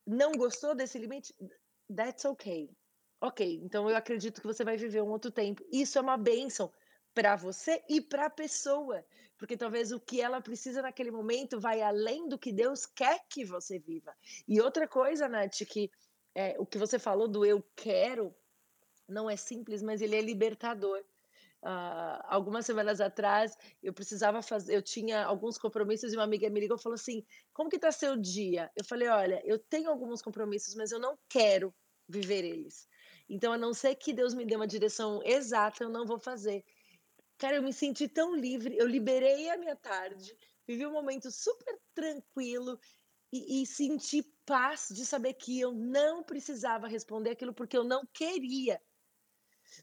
Speaker 2: não gostou desse limite, that's okay. Ok, então eu acredito que você vai viver um outro tempo. Isso é uma bênção para você e para a pessoa, porque talvez o que ela precisa naquele momento vai além do que Deus quer que você viva. E outra coisa, Nath, que é, o que você falou do eu quero não é simples, mas ele é libertador. Uh, algumas semanas atrás eu precisava fazer, eu tinha alguns compromissos e uma amiga me ligou e falou assim: "Como que tá seu dia?" Eu falei: "Olha, eu tenho alguns compromissos, mas eu não quero viver eles. Então, a não ser que Deus me dê uma direção exata, eu não vou fazer." Cara, eu me senti tão livre, eu liberei a minha tarde, vivi um momento super tranquilo e, e senti paz de saber que eu não precisava responder aquilo porque eu não queria.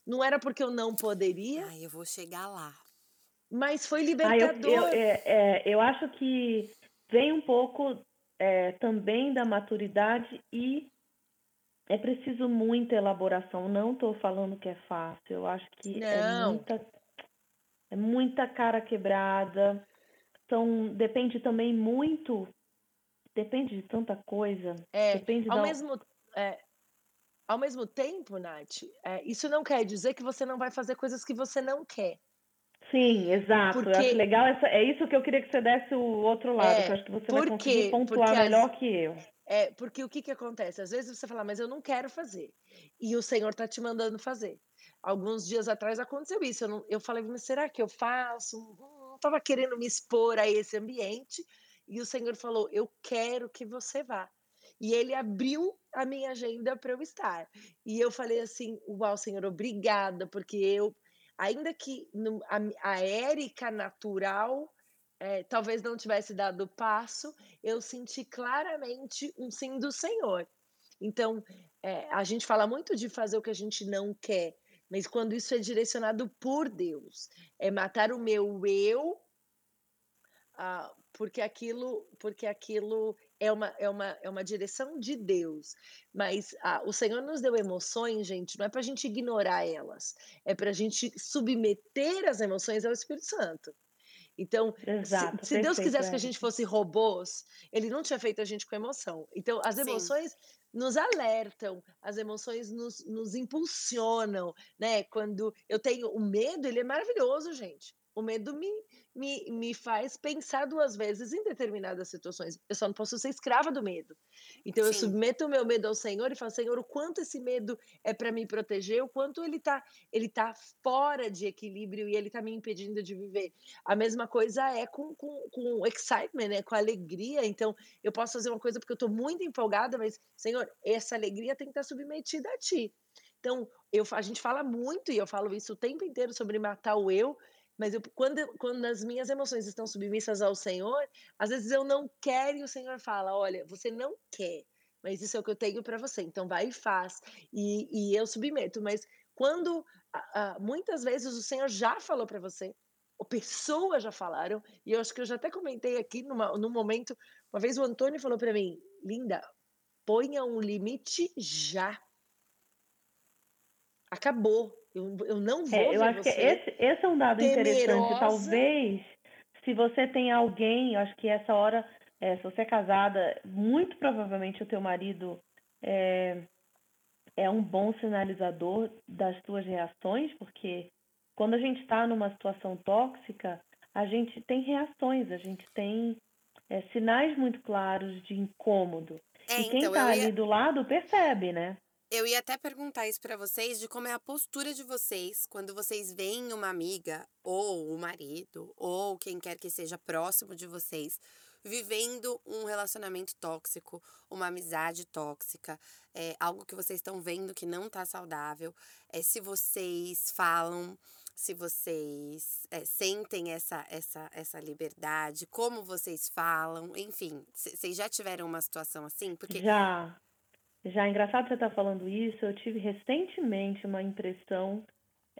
Speaker 2: Não era porque eu não poderia.
Speaker 1: Ai, eu vou chegar lá.
Speaker 2: Mas foi libertador.
Speaker 3: Ah, eu, eu, é, é, eu acho que vem um pouco é, também da maturidade e é preciso muita elaboração. Não estou falando que é fácil. Eu acho que é não. é muita é muita cara quebrada. São, depende também muito, depende de tanta coisa.
Speaker 2: É,
Speaker 3: depende
Speaker 2: ao da... mesmo, é, ao mesmo tempo, Nath, é, isso não quer dizer que você não vai fazer coisas que você não quer.
Speaker 3: Sim, exato. Porque... Eu acho legal. Essa, é isso que eu queria que você desse o outro lado, é, que eu acho que você vai conseguir pontuar melhor que eu.
Speaker 2: É, porque o que, que acontece? Às vezes você fala, mas eu não quero fazer. E o Senhor está te mandando fazer alguns dias atrás aconteceu isso. Eu, não, eu falei, mas será que eu faço? Não estava querendo me expor a esse ambiente. E o Senhor falou: Eu quero que você vá. E ele abriu a minha agenda para eu estar. E eu falei assim: Uau, Senhor, obrigada, porque eu, ainda que no, a, a Érica natural é, talvez não tivesse dado o passo, eu senti claramente um sim do Senhor. Então, é, a gente fala muito de fazer o que a gente não quer, mas quando isso é direcionado por Deus, é matar o meu eu, ah, porque aquilo, porque aquilo é uma, é uma, é uma direção de Deus. Mas ah, o Senhor nos deu emoções, gente, não é para a gente ignorar elas, é para a gente submeter as emoções ao Espírito Santo. Então, Exato, se, se Deus quisesse é. que a gente fosse robôs, Ele não tinha feito a gente com emoção. Então, as emoções Sim nos alertam, as emoções nos, nos impulsionam, né? Quando eu tenho o medo, ele é maravilhoso, gente. O medo me, me, me faz pensar duas vezes em determinadas situações. Eu só não posso ser escrava do medo. Então Sim. eu submeto o meu medo ao Senhor e falo, Senhor, o quanto esse medo é para me proteger, o quanto ele está ele tá fora de equilíbrio e ele está me impedindo de viver. A mesma coisa é com, com, com excitement, né? com alegria. Então eu posso fazer uma coisa porque eu estou muito empolgada, mas, Senhor, essa alegria tem que estar tá submetida a Ti. Então, eu, a gente fala muito, e eu falo isso o tempo inteiro sobre matar o eu, mas eu, quando, quando as minhas emoções estão submissas ao Senhor, às vezes eu não quero e o Senhor fala: olha, você não quer, mas isso é o que eu tenho para você, então vai e faz. E, e eu submeto. Mas quando muitas vezes o Senhor já falou para você, ou pessoas já falaram, e eu acho que eu já até comentei aqui numa, num momento, uma vez o Antônio falou para mim: linda, ponha um limite já. Acabou. Eu, eu não vou é,
Speaker 3: eu acho que esse, esse é um dado temerosa. interessante. Talvez, se você tem alguém, eu acho que essa hora, é, se você é casada, muito provavelmente o teu marido é, é um bom sinalizador das tuas reações, porque quando a gente está numa situação tóxica, a gente tem reações, a gente tem é, sinais muito claros de incômodo. É, e quem está então, ia... ali do lado percebe, né?
Speaker 1: Eu ia até perguntar isso para vocês de como é a postura de vocês quando vocês veem uma amiga ou o marido ou quem quer que seja próximo de vocês vivendo um relacionamento tóxico, uma amizade tóxica, é, algo que vocês estão vendo que não tá saudável. É, se vocês falam, se vocês é, sentem essa, essa, essa liberdade, como vocês falam, enfim, vocês já tiveram uma situação assim?
Speaker 3: Porque... Já. Já, engraçado você estar tá falando isso, eu tive recentemente uma impressão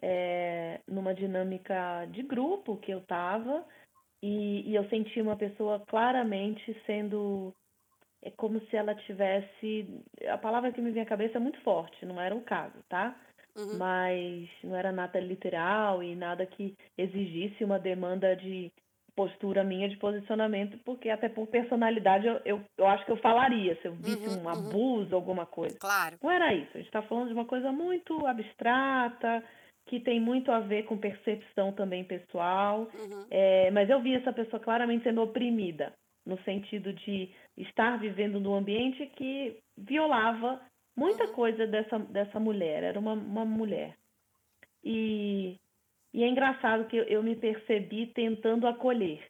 Speaker 3: é, numa dinâmica de grupo que eu estava e, e eu senti uma pessoa claramente sendo é como se ela tivesse. A palavra que me vem à cabeça é muito forte, não era o caso, tá? Uhum. Mas não era nada literal e nada que exigisse uma demanda de postura minha de posicionamento, porque até por personalidade eu, eu, eu acho que eu falaria se eu visse uhum, um uhum. abuso, uhum. alguma coisa.
Speaker 1: Claro.
Speaker 3: Não era isso. A gente está falando de uma coisa muito abstrata, que tem muito a ver com percepção também pessoal. Uhum. É, mas eu vi essa pessoa claramente sendo oprimida, no sentido de estar vivendo num ambiente que violava muita uhum. coisa dessa, dessa mulher, era uma, uma mulher. E, e é engraçado que eu, me percebi tentando acolher.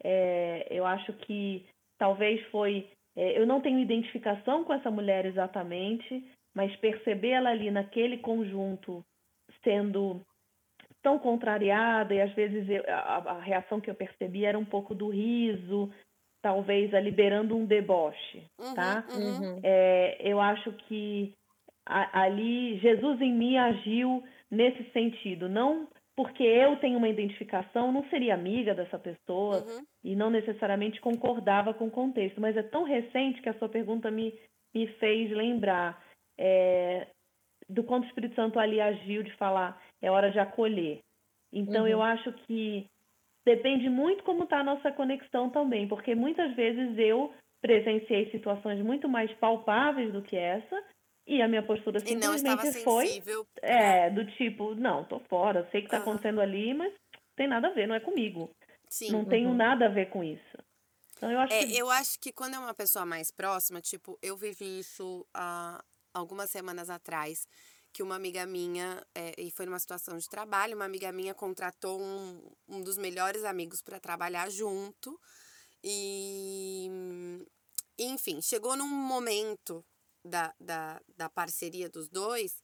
Speaker 3: É, eu acho que talvez foi. É, eu não tenho identificação com essa mulher exatamente, mas perceber ela ali naquele conjunto sendo tão contrariada e às vezes eu, a, a, reação que eu percebi era um pouco do riso, talvez a liberando um deboche, uhum, tá? Uhum. É, eu acho que a, ali Jesus em mim agiu nesse sentido, não porque eu tenho uma identificação, não seria amiga dessa pessoa uhum. e não necessariamente concordava com o contexto, mas é tão recente que a sua pergunta me, me fez lembrar é, do quanto o Espírito Santo ali agiu de falar é hora de acolher. Então eu uhum. acho que Depende muito como está a nossa conexão também, porque muitas vezes eu presenciei situações muito mais palpáveis do que essa e a minha postura simplesmente foi é do tipo não tô fora sei que está uhum. acontecendo ali mas tem nada a ver não é comigo Sim. não uhum. tenho nada a ver com isso então eu acho
Speaker 1: é,
Speaker 3: que...
Speaker 1: eu acho que quando é uma pessoa mais próxima tipo eu vivi isso há algumas semanas atrás que uma amiga minha, é, e foi numa situação de trabalho, uma amiga minha contratou um, um dos melhores amigos para trabalhar junto. E, enfim, chegou num momento da, da, da parceria dos dois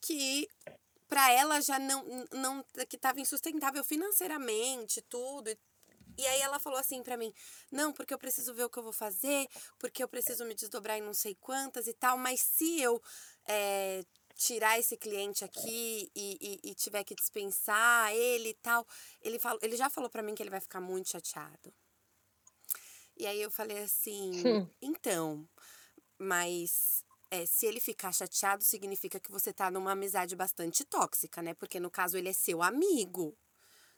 Speaker 1: que para ela já não, não que estava insustentável financeiramente, tudo. E aí ela falou assim para mim: "Não, porque eu preciso ver o que eu vou fazer, porque eu preciso me desdobrar em não sei quantas e tal, mas se eu é, tirar esse cliente aqui e, e, e, tiver que dispensar ele e tal, ele, fala, ele já falou para mim que ele vai ficar muito chateado. E aí eu falei assim, hum. então, mas é, se ele ficar chateado, significa que você tá numa amizade bastante tóxica, né? Porque no caso ele é seu amigo.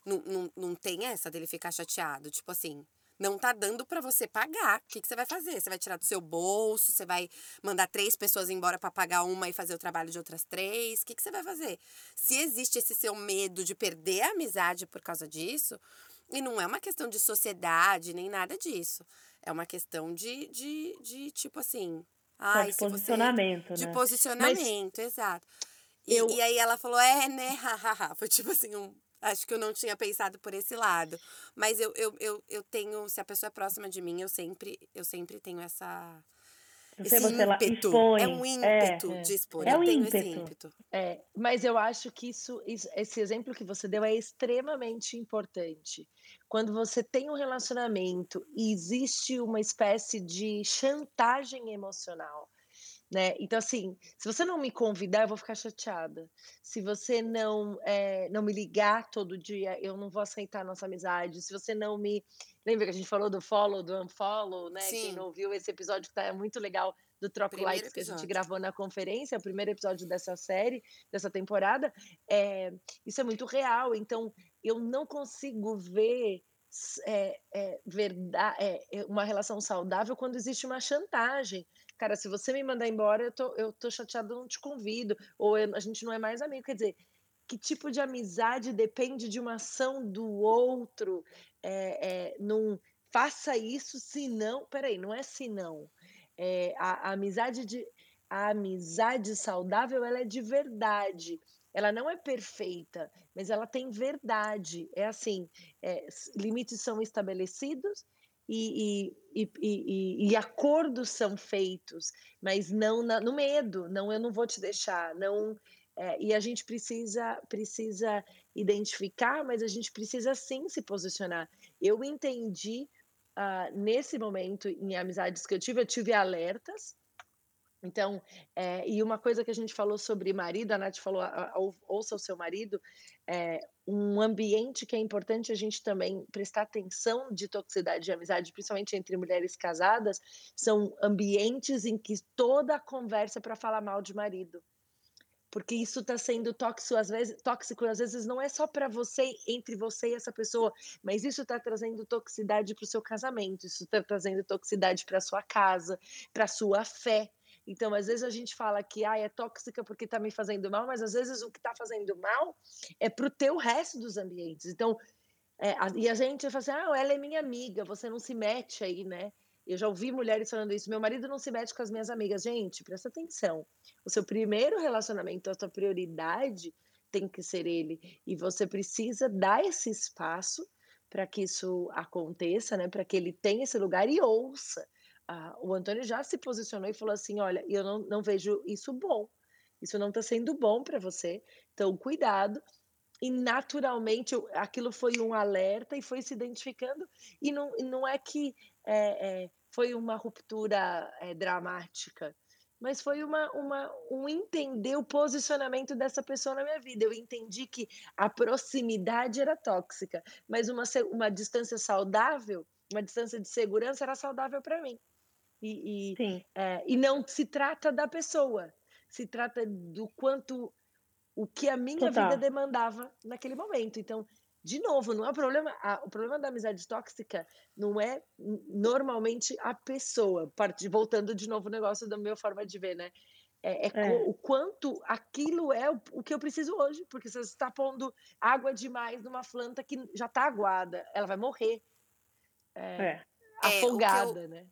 Speaker 1: Não, não, não tem essa dele ficar chateado. Tipo assim, não tá dando para você pagar. O que, que você vai fazer? Você vai tirar do seu bolso? Você vai mandar três pessoas embora para pagar uma e fazer o trabalho de outras três? O que, que você vai fazer? Se existe esse seu medo de perder a amizade por causa disso, e não é uma questão de sociedade nem nada disso. É uma questão de, de, de tipo assim.
Speaker 3: Ai, de posicionamento.
Speaker 1: Você... né? De posicionamento, Mas... exato. E, eu... e aí ela falou, é, né? Foi tipo assim, um Acho que eu não tinha pensado por esse lado. Mas eu, eu, eu, eu tenho, se a pessoa é próxima de mim, eu sempre, eu sempre tenho essa.
Speaker 3: Esse ímpeto. Expõe.
Speaker 1: É um ímpeto é, de expor. É eu um tenho ímpeto. esse ímpeto.
Speaker 2: É, mas eu acho que isso, esse exemplo que você deu é extremamente importante. Quando você tem um relacionamento e existe uma espécie de chantagem emocional né? Então, assim, se você não me convidar, eu vou ficar chateada. Se você não é, não me ligar todo dia, eu não vou aceitar a nossa amizade. Se você não me. Lembra que a gente falou do follow, do unfollow, né? Sim. Quem não ouviu esse episódio que tá muito legal do Troco primeiro Likes episódio. que a gente gravou na conferência, o primeiro episódio dessa série, dessa temporada, é, isso é muito real. Então, eu não consigo ver é, é, verdade, é, uma relação saudável quando existe uma chantagem cara, se você me mandar embora, eu tô, eu tô chateado, não te convido, ou eu, a gente não é mais amigo. Quer dizer, que tipo de amizade depende de uma ação do outro? É, é, não faça isso, se não. Peraí, não é se não. É, a, a, amizade de a amizade saudável ela é de verdade. Ela não é perfeita, mas ela tem verdade. É assim, é, limites são estabelecidos e, e, e, e, acordos são feitos, mas não na, no medo, não eu não vou te deixar, não É, e a gente precisa, precisa identificar, mas a gente precisa sim se posicionar. Eu entendi uh, nesse momento em amizades que eu tive, eu tive alertas. Então, é, e uma coisa que a gente falou sobre marido, a Nath falou, ouça o seu marido, é, um ambiente que é importante a gente também prestar atenção de toxicidade de amizade, principalmente entre mulheres casadas, são ambientes em que toda a conversa é para falar mal de marido porque isso está sendo tóxico às vezes, tóxico às vezes não é só para você, entre você e essa pessoa, mas isso está trazendo toxicidade para o seu casamento, isso está trazendo toxicidade para sua casa, para sua fé. Então, às vezes a gente fala que ah, é tóxica porque está me fazendo mal, mas às vezes o que está fazendo mal é para o teu resto dos ambientes. Então, é, a, e a gente fala assim, ah, ela é minha amiga, você não se mete aí, né? Eu já ouvi mulheres falando isso. Meu marido não se mete com as minhas amigas. Gente, presta atenção. O seu primeiro relacionamento, a sua prioridade tem que ser ele. E você precisa dar esse espaço para que isso aconteça, né? Para que ele tenha esse lugar e ouça. Ah, o Antônio já se posicionou e falou assim: olha, eu não, não vejo isso bom. Isso não está sendo bom para você. Então, cuidado e naturalmente aquilo foi um alerta e foi se identificando e não, não é que é, é, foi uma ruptura é, dramática, mas foi uma, uma, um entender o posicionamento dessa pessoa na minha vida. Eu entendi que a proximidade era tóxica, mas uma, uma distância saudável, uma distância de segurança era saudável para mim. E, e, é, e não se trata da pessoa, se trata do quanto o que a minha Total. vida demandava naquele momento. Então, de novo, não é o problema. A, o problema da amizade tóxica não é normalmente a pessoa. Part, voltando de novo o negócio da minha forma de ver, né? É, é, é. o quanto aquilo é o, o, que eu preciso hoje, porque você está pondo água demais numa planta que já está aguada, ela vai morrer é, é. afogada, eu, né?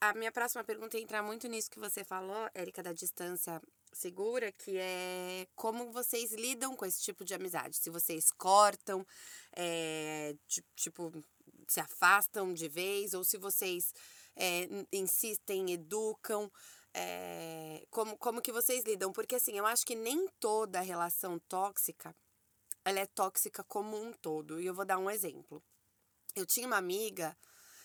Speaker 1: A minha próxima pergunta é entrar muito nisso que você falou, Érica, da distância segura, que é como vocês lidam com esse tipo de amizade. Se vocês cortam, é, tipo, se afastam de vez, ou se vocês é, insistem, educam. É, como, como que vocês lidam? Porque assim, eu acho que nem toda relação tóxica ela é tóxica como um todo. E eu vou dar um exemplo. Eu tinha uma amiga,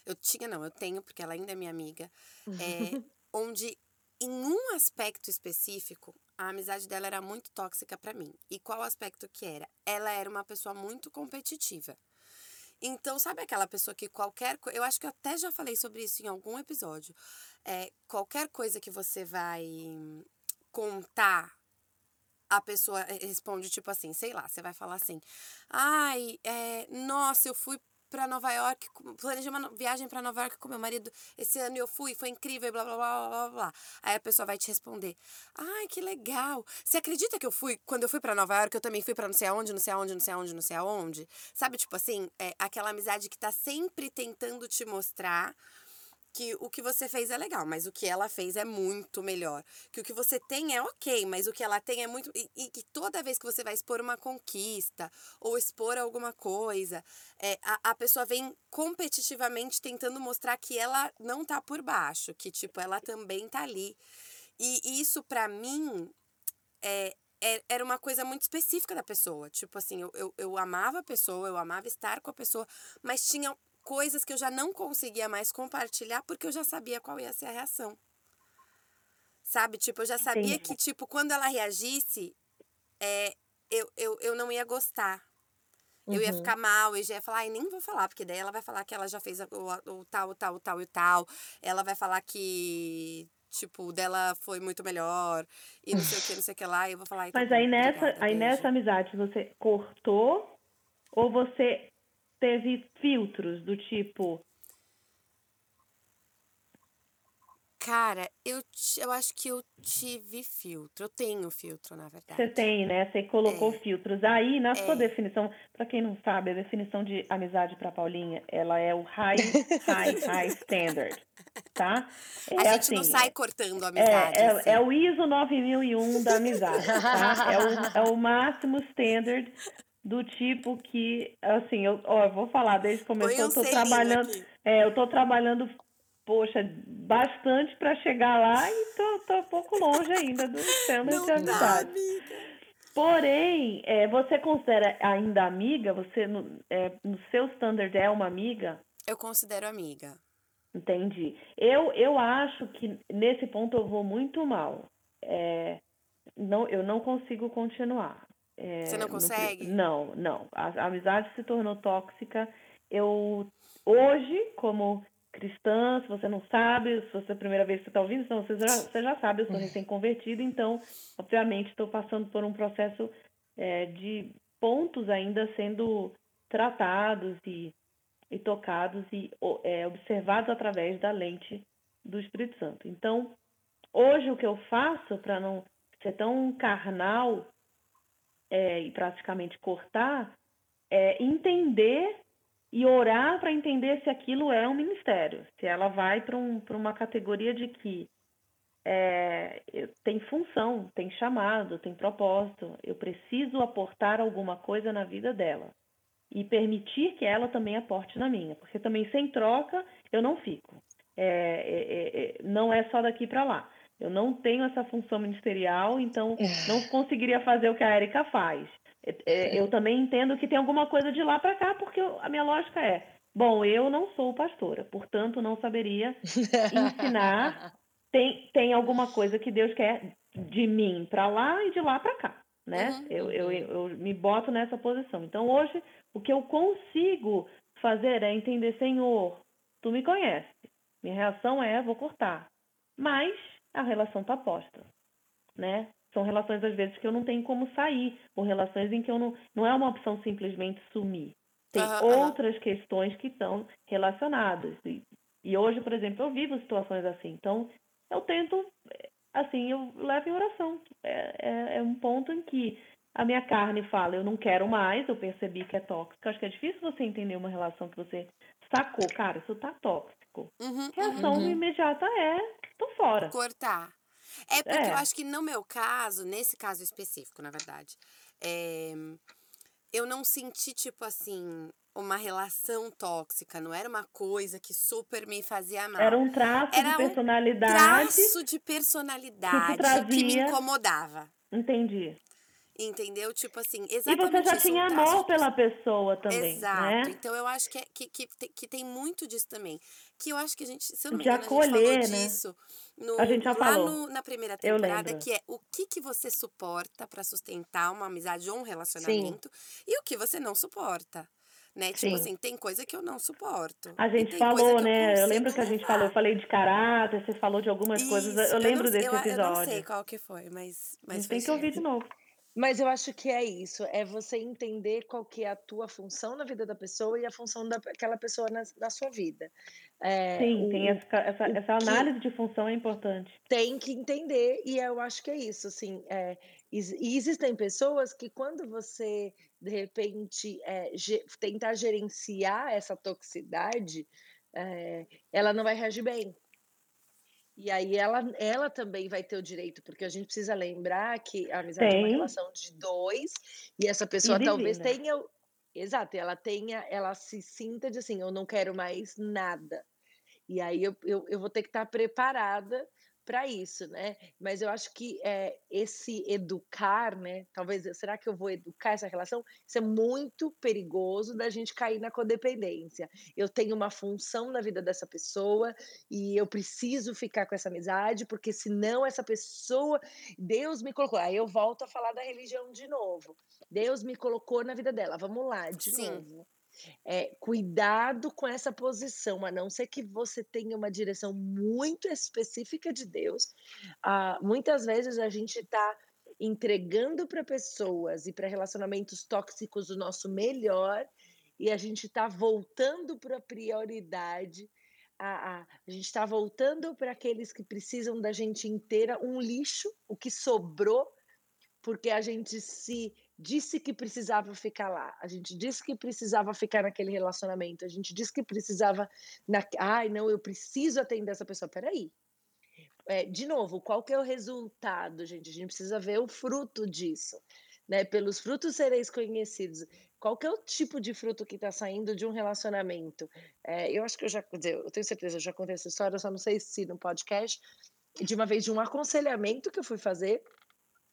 Speaker 1: eu tinha, não, eu tenho, porque ela ainda é minha amiga, é, onde em um aspecto específico, a amizade dela era muito tóxica para mim. E qual aspecto que era? Ela era uma pessoa muito competitiva. Então, sabe aquela pessoa que qualquer coisa. Eu acho que eu até já falei sobre isso em algum episódio. É, qualquer coisa que você vai contar, a pessoa eh, responde tipo assim, sei lá, você vai falar assim: ai, é, nossa, eu fui para Nova York, planejei uma viagem para Nova York com meu marido esse ano eu fui, foi incrível, blá blá blá blá blá. Aí a pessoa vai te responder: "Ai, que legal. Você acredita que eu fui, quando eu fui para Nova York, eu também fui para não sei aonde, não sei aonde, não sei aonde, não sei aonde?" Sabe, tipo assim, é aquela amizade que tá sempre tentando te mostrar que o que você fez é legal, mas o que ela fez é muito melhor. Que o que você tem é ok, mas o que ela tem é muito. E, que toda vez que você vai expor uma conquista ou expor alguma coisa, é, a, a pessoa vem competitivamente tentando mostrar que ela não tá por baixo, que, tipo, ela também tá ali. E isso, para mim, é, é, era uma coisa muito específica da pessoa. Tipo assim, eu, eu, eu amava a pessoa, eu amava estar com a pessoa, mas tinha coisas que eu já não conseguia mais compartilhar porque eu já sabia qual ia ser a reação. Sabe? Tipo, eu já sabia Entendi. que, tipo, quando ela reagisse, é, eu, eu, eu não ia gostar. Uhum. Eu ia uhum. ficar mal e já ia falar, ai, nem vou falar, porque daí ela vai falar que ela já fez o, o, o tal, o tal, o tal e tal. Ela vai falar que, tipo, dela foi muito melhor e não sei o que, não sei o que lá. E eu vou falar.
Speaker 3: Mas aí nessa, aí nessa amizade você cortou ou você teve filtros do tipo.
Speaker 1: Cara, eu, eu acho que eu tive filtro. Eu tenho filtro, na verdade.
Speaker 3: Você tem, né? Você colocou é. filtros. Aí, na é. sua definição, para quem não sabe, a definição de amizade para Paulinha, ela é o high, high, high standard. Tá?
Speaker 1: É a gente assim, não sai cortando a amizade.
Speaker 3: É, é, assim. é, o ISO 9001 da amizade. Tá? é, o, é o máximo standard do tipo que, assim, eu, ó, eu vou falar, desde que começou, eu tô trabalhando, é, eu tô trabalhando, poxa, bastante para chegar lá e tô, tô um pouco longe ainda do sistema de amizade. Porém, é, você considera ainda amiga? Você, no, é, no seu standard, é uma amiga?
Speaker 1: Eu considero amiga.
Speaker 3: Entendi. Eu, eu acho que nesse ponto eu vou muito mal. É, não, eu não consigo continuar. É,
Speaker 1: Você não consegue?
Speaker 3: Não, não. A, a amizade se tornou tóxica. Eu, hoje, como cristã, se você não sabe, se você é a primeira vez que você está ouvindo, então você já, você já sabe, eu sou recém-convertido, então, obviamente, estou passando por um processo é, de pontos ainda sendo tratados e, e tocados e é, observados através da lente do Espírito Santo. Então, hoje o que eu faço para não ser tão carnal é, e praticamente cortar é entender e orar para entender se aquilo é um ministério, se ela vai para um, uma categoria de que é, tem função, tem chamado, tem propósito, eu preciso aportar alguma coisa na vida dela e permitir que ela também aporte na minha, porque também sem troca eu não fico. É, é, é, é não é só daqui para lá. Eu não tenho essa função ministerial, então não conseguiria fazer o que a Erika faz. É, é, eu também entendo que tem alguma coisa de lá para cá, porque a minha lógica é: bom, eu não sou pastora, portanto não saberia ensinar. Tem, tem alguma coisa que Deus quer de mim para lá e de lá para cá, né? Uhum. Eu, eu, eu me boto nessa posição. Então hoje o que eu consigo fazer é entender, Senhor, tu me conhece. Minha reação é: vou cortar. Mas a relação está posta, né? São relações, às vezes, que eu não tenho como sair, ou relações em que eu não. Não é uma opção simplesmente sumir. Tem uhum, outras uhum. questões que estão relacionadas. E, e hoje, por exemplo, eu vivo situações assim. Então, eu tento, assim, eu levo em oração. É, é, é um ponto em que a minha carne fala, eu não quero mais, eu percebi que é tóxico. Acho que é difícil você entender uma relação que você sacou, cara, isso tá tóxico. Uhum, Reação uhum. imediata é, tô fora.
Speaker 1: Cortar. É porque é. eu acho que no meu caso, nesse caso específico, na verdade, é, eu não senti, tipo assim, uma relação tóxica, não era uma coisa que super me fazia mal.
Speaker 3: Era um traço era de personalidade.
Speaker 1: Um traço de personalidade que, que me incomodava.
Speaker 3: Entendi.
Speaker 1: Entendeu? Tipo assim, exatamente.
Speaker 3: E você já tinha amor pela pessoa também. Né?
Speaker 1: Exato.
Speaker 3: Né?
Speaker 1: Então eu acho que, é, que, que, que, tem muito disso também. Que eu acho que a gente, se eu não me engano, acolher, a gente falou né? disso no,
Speaker 3: a gente já
Speaker 1: lá
Speaker 3: falou.
Speaker 1: No, na primeira temporada, que é o que, que você suporta para sustentar uma amizade ou um relacionamento Sim. e o que você não suporta. Né? Tipo Sim. assim, tem coisa que eu não suporto.
Speaker 3: A gente falou, né? Eu, eu lembro que a gente falou, eu falei de caráter, você falou de algumas Isso, coisas. Eu lembro eu não, desse episódio. Eu não
Speaker 1: sei qual que foi, mas. mas
Speaker 3: a gente tem que ouvir de novo.
Speaker 2: Mas eu acho que é isso, é você entender qual que é a tua função na vida da pessoa e a função daquela pessoa na, na sua vida.
Speaker 3: É, Sim, tem essa, essa, essa análise de função é importante.
Speaker 2: Tem que entender, e eu acho que é isso, assim, é, e existem pessoas que quando você, de repente, é, ge, tentar gerenciar essa toxicidade, é, ela não vai reagir bem. E aí ela, ela também vai ter o direito, porque a gente precisa lembrar que a amizade Tem. é uma relação de dois, e essa pessoa e talvez tenha. Exato, ela tenha, ela se sinta de assim, eu não quero mais nada. E aí eu, eu, eu vou ter que estar preparada para isso, né? Mas eu acho que é, esse educar, né? Talvez, será que eu vou educar essa relação? Isso é muito perigoso da gente cair na codependência. Eu tenho uma função na vida dessa pessoa e eu preciso ficar com essa amizade, porque senão essa pessoa, Deus me colocou. Aí eu volto a falar da religião de novo. Deus me colocou na vida dela. Vamos lá, de Sim. novo. É, cuidado com essa posição, a não ser que você tenha uma direção muito específica de Deus. Ah, muitas vezes a gente está entregando para pessoas e para relacionamentos tóxicos o nosso melhor e a gente está voltando para a prioridade. A, a, a gente está voltando para aqueles que precisam da gente inteira um lixo, o que sobrou, porque a gente se disse que precisava ficar lá, a gente disse que precisava ficar naquele relacionamento, a gente disse que precisava. Na... Ai, não, eu preciso atender essa pessoa. Peraí. É, de novo, qual que é o resultado, gente? A gente precisa ver o fruto disso. Né? Pelos frutos sereis conhecidos. Qual que é o tipo de fruto que está saindo de um relacionamento? É, eu acho que eu já, eu tenho certeza, eu já contei essa história, só não sei se no podcast, de uma vez de um aconselhamento que eu fui fazer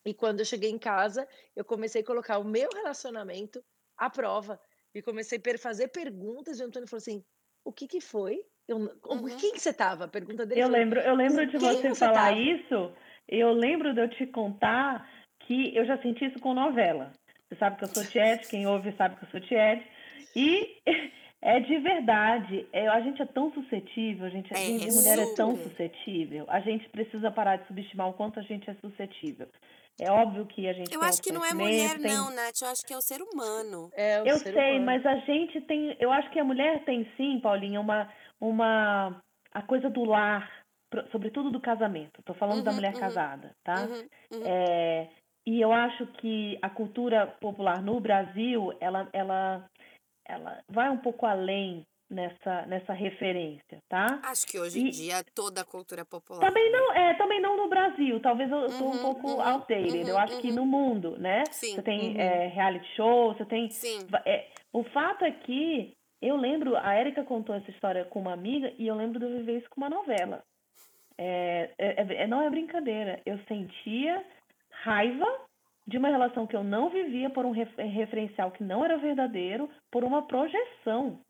Speaker 2: E quando eu cheguei em casa, eu comecei a colocar o meu relacionamento à prova. E comecei a fazer perguntas, e o Antônio falou assim: "O que que foi?" Eu
Speaker 1: Uhum.
Speaker 2: quem que você estava? A pergunta dele
Speaker 3: Eu
Speaker 2: foi:
Speaker 3: lembro eu lembro
Speaker 2: "Com
Speaker 3: de você
Speaker 2: você
Speaker 3: falar
Speaker 2: estava?"
Speaker 3: isso, eu lembro de eu te contar que eu já senti isso com novela. Você sabe que eu sou tiete, quem ouve sabe que eu sou tiete, e é de verdade, eh, a gente é tão suscetível, a gente
Speaker 1: É,
Speaker 3: gente
Speaker 1: é
Speaker 3: mulher é tão suscetível, a gente precisa parar de subestimar o quanto a gente é suscetível. É óbvio que a gente
Speaker 1: Eu
Speaker 3: tem
Speaker 1: acho que não é mulher
Speaker 3: tem
Speaker 1: não, Nath, eu acho que é o ser humano.
Speaker 2: É o
Speaker 3: Eu
Speaker 2: ser
Speaker 3: sei,
Speaker 2: humano.
Speaker 3: mas a gente tem. Eu acho que a mulher tem sim, Paulinha, uma. uma a coisa do lar, sobretudo do casamento. Estou falando da
Speaker 1: Uhum,
Speaker 3: mulher
Speaker 1: uhum,
Speaker 3: casada, tá?
Speaker 1: uhum, uhum.
Speaker 3: É, e eu acho que a cultura popular no Brasil, ela, ela, ela vai um pouco além nessa, nessa referência, tá?
Speaker 1: Acho que hoje em
Speaker 3: E
Speaker 1: dia toda a cultura popular,
Speaker 3: também
Speaker 1: né?
Speaker 3: não, é, também não no Brasil. Talvez eu estou um
Speaker 1: Uhum,
Speaker 3: pouco
Speaker 1: uhum,
Speaker 3: outdated. Eu
Speaker 1: uhum,
Speaker 3: acho que
Speaker 1: uhum.
Speaker 3: no mundo, né? Você
Speaker 1: Sim,
Speaker 3: tem
Speaker 2: Uhum.
Speaker 3: é, reality show, você tem.
Speaker 1: sim.
Speaker 3: é, o fato é que eu lembro, a Erika contou essa história com uma amiga e eu lembro de eu viver isso com uma novela. É, é- é- é- não é brincadeira. Eu sentia raiva de uma relação que eu não vivia por um ref- referencial que não era verdadeiro, por uma projeção.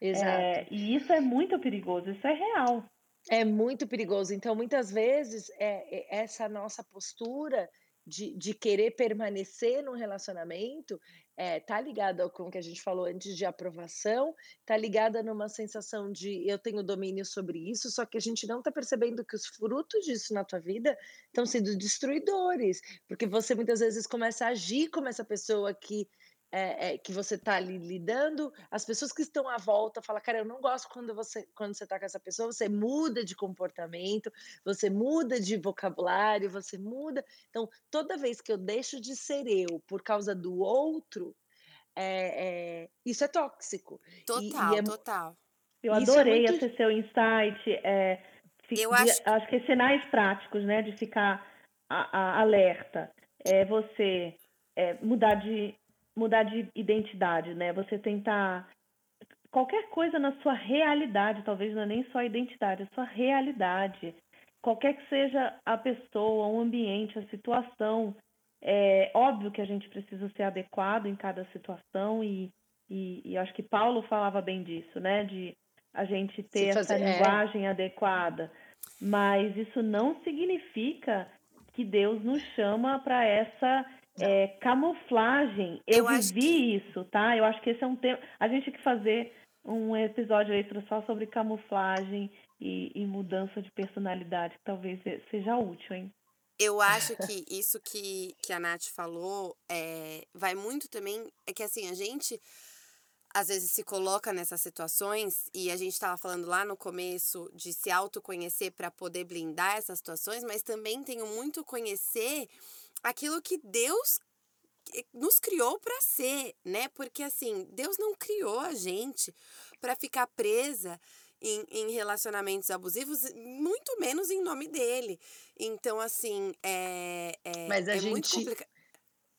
Speaker 2: Exato.
Speaker 3: É, e isso é muito perigoso, isso é real.
Speaker 2: É muito perigoso. Então, muitas vezes, é, é essa nossa postura de, de querer permanecer num relacionamento é, tá ligada com o que a gente falou antes de aprovação, tá ligada numa sensação de eu tenho domínio sobre isso, só que a gente não tá percebendo que os frutos disso na tua vida estão sendo destruidores, porque você muitas vezes começa a agir como essa pessoa que é, é, que você está ali lidando, as pessoas que estão à volta falam, cara, eu não gosto quando você quando você está com essa pessoa, você muda de comportamento, você muda de vocabulário, você muda. Então, toda vez que eu deixo de ser eu por causa do outro, é, é, isso é tóxico. E, e
Speaker 1: Total,
Speaker 2: é,
Speaker 1: total.
Speaker 3: Eu
Speaker 2: é
Speaker 3: adorei
Speaker 2: muito.
Speaker 3: esse seu insight. é, fi-
Speaker 1: Eu
Speaker 3: de-
Speaker 1: acho que
Speaker 3: acho que sinais práticos, né, de ficar a- a- alerta. É você é, mudar de mudar de identidade, né? Você tentar qualquer coisa na sua realidade, talvez não é nem só a identidade, a sua realidade. Qualquer que seja a pessoa, o ambiente, a situação, é óbvio que a gente precisa ser adequado em cada situação e, e, e acho que Paulo falava bem disso, né? De a gente ter essa
Speaker 2: fazer, é,
Speaker 3: linguagem adequada, mas isso não significa que Deus nos chama para essa. É, camuflagem. Eu
Speaker 1: eu acho que
Speaker 3: vivi isso, tá? Eu acho que esse é um tema. A gente tem que fazer um episódio extra só sobre camuflagem e, e mudança de personalidade, que talvez se- seja útil, hein?
Speaker 1: eu acho que isso que, que a Nath falou é, vai muito também. É que assim, a gente às vezes se coloca nessas situações e a gente estava falando lá no começo de se autoconhecer para poder blindar essas situações, mas também tenho muito conhecer aquilo que Deus que- nos criou para ser, né? Porque assim, Deus não criou a gente para ficar presa em, em relacionamentos abusivos, muito menos em nome dele. Então, assim, é, é,
Speaker 2: Mas a
Speaker 1: é muito
Speaker 2: gente
Speaker 1: complicado.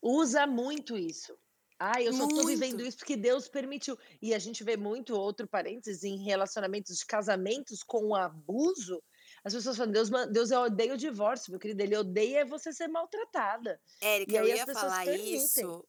Speaker 2: usa muito isso. Ah, eu só tô vivendo
Speaker 1: Muito.
Speaker 2: isso porque Deus permitiu. E a gente vê muito, outro parênteses, em relacionamentos de casamentos com abuso, as pessoas falam, Deus, Deus odeia o divórcio, meu querido, ele odeia você ser maltratada.
Speaker 1: Érica,
Speaker 2: E
Speaker 1: eu ia
Speaker 2: pessoas
Speaker 1: falar
Speaker 2: permitem.
Speaker 1: isso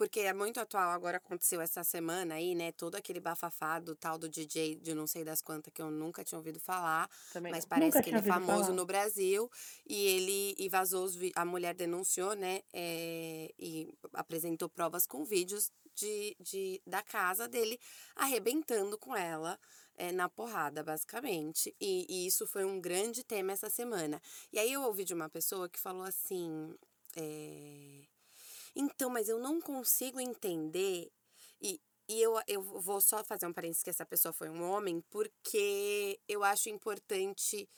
Speaker 1: porque é muito atual. Agora aconteceu essa semana aí, né? Todo aquele bafafá do tal do DJ de não sei das quantas que eu nunca tinha ouvido falar.
Speaker 2: Também
Speaker 1: Mas parece
Speaker 3: Nunca
Speaker 1: que ele é famoso
Speaker 3: falar.
Speaker 1: no Brasil e ele e vazou os a mulher denunciou, né? é, e apresentou provas com vídeos de, de da casa dele arrebentando com ela é, na porrada, basicamente. E, e isso foi um grande tema essa semana. E aí eu ouvi de uma pessoa que falou assim. é, então, mas eu não consigo entender. E, e eu, eu vou só fazer um parênteses que essa pessoa foi um homem, porque eu acho importante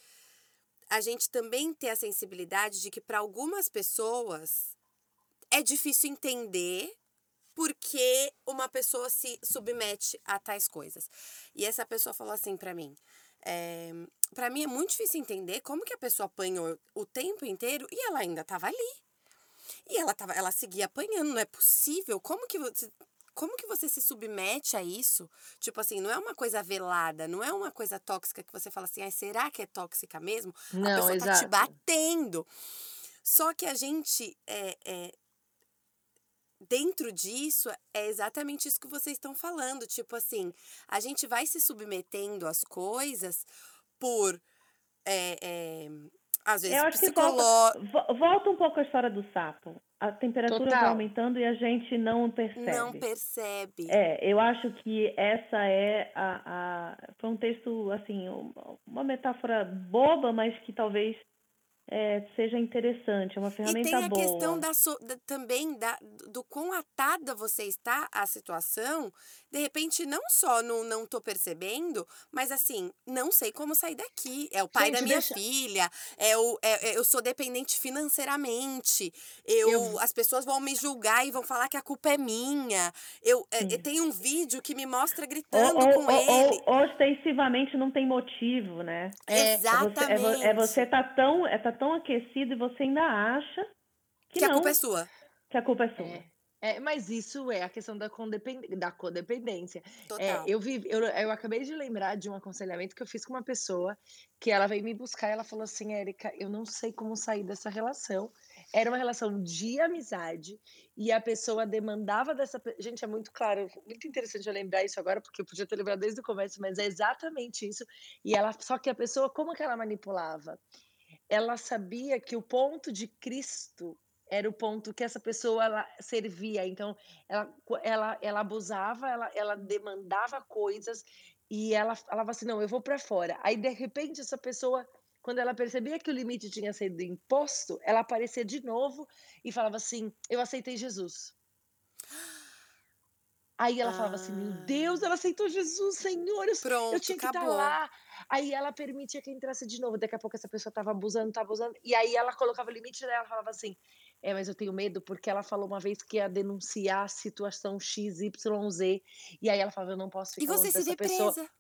Speaker 1: a gente também ter a sensibilidade de que para algumas pessoas é difícil entender por que uma pessoa se submete a tais coisas. E essa pessoa falou assim para mim: é, para mim é muito difícil entender como que a pessoa apanhou o tempo inteiro e ela ainda estava ali. E ela tava, ela seguia apanhando, não é possível. Como que você como que você se submete a isso? Tipo assim, não é uma coisa velada, não é uma coisa tóxica que você fala assim, ai, será que é tóxica mesmo? a
Speaker 2: Não,
Speaker 1: pessoa tá te
Speaker 2: exato.
Speaker 1: batendo. Só que a gente é, é, dentro disso é exatamente isso que vocês estão falando. Tipo assim, a gente vai se submetendo às coisas por. É, é, às vezes,
Speaker 3: Eu acho que
Speaker 1: psicoló...
Speaker 3: volta, vo- volta um pouco a história do sapo. A temperatura vai
Speaker 2: Total.
Speaker 3: aumentando e a gente não percebe.
Speaker 1: não percebe.
Speaker 3: É, eu acho que essa é a, a. Foi um texto, assim, uma- metáfora boba, mas que talvez é, seja interessante. É uma
Speaker 1: E
Speaker 3: ferramenta
Speaker 1: tem a
Speaker 3: boa.
Speaker 1: questão da, so- da- também da, do quão atada você está à situação. De repente, não só no não tô percebendo, mas assim, não sei como sair daqui. É o pai da
Speaker 2: Gente,
Speaker 1: minha
Speaker 2: deixa-
Speaker 1: filha, é o, é- é- eu sou dependente financeiramente. Eu,
Speaker 2: Eu-
Speaker 1: As pessoas vão me julgar e vão falar que a culpa é minha. Eu, é, tem um vídeo que me mostra gritando
Speaker 3: ou,
Speaker 1: com
Speaker 3: ou-
Speaker 1: ele.
Speaker 3: ou ostensivamente não tem motivo, né?
Speaker 2: É,
Speaker 3: É você, é, vo-
Speaker 1: Exatamente.
Speaker 3: é você tá tão, é, tá tão aquecido e você ainda acha que,
Speaker 1: que a
Speaker 3: não,
Speaker 1: culpa é sua.
Speaker 3: que a culpa é sua.
Speaker 2: É. Mas isso é a questão da, da codependência. É, eu, vi, eu, eu acabei de lembrar de um aconselhamento que eu fiz com uma pessoa que ela veio me buscar e ela falou assim, Érica, eu não sei como sair dessa relação. Era uma relação de amizade e a pessoa demandava dessa... Gente, é muito claro, muito interessante eu lembrar isso agora, porque eu podia ter lembrado desde o começo, mas é exatamente isso. E ela, só que a pessoa, como que ela manipulava? Ela sabia que o ponto de Cristo era o ponto que essa pessoa ela servia. Então, ela, ela, ela abusava, ela, ela demandava coisas e ela falava assim: não, eu vou para fora. Aí, de repente, essa pessoa, quando ela percebia que o limite tinha sido imposto, ela aparecia de novo e falava assim: eu aceitei Jesus. Aí ela falava assim: meu Deus,
Speaker 1: Ah.
Speaker 2: ela aceitou Jesus, Senhor, eu, eu
Speaker 1: Pronto,
Speaker 2: tinha que estar
Speaker 1: acabou.
Speaker 2: lá. Aí ela permitia que entrasse de novo. Daqui a pouco essa pessoa estava abusando, estava abusando. E aí ela colocava limite dela, ela falava assim: é, mas eu tenho medo porque ela falou uma vez que ia denunciar a situação XYZ. E aí ela falava: eu não posso
Speaker 1: E
Speaker 2: ficar
Speaker 1: você
Speaker 2: longe
Speaker 1: se vê
Speaker 2: pessoa
Speaker 1: presa.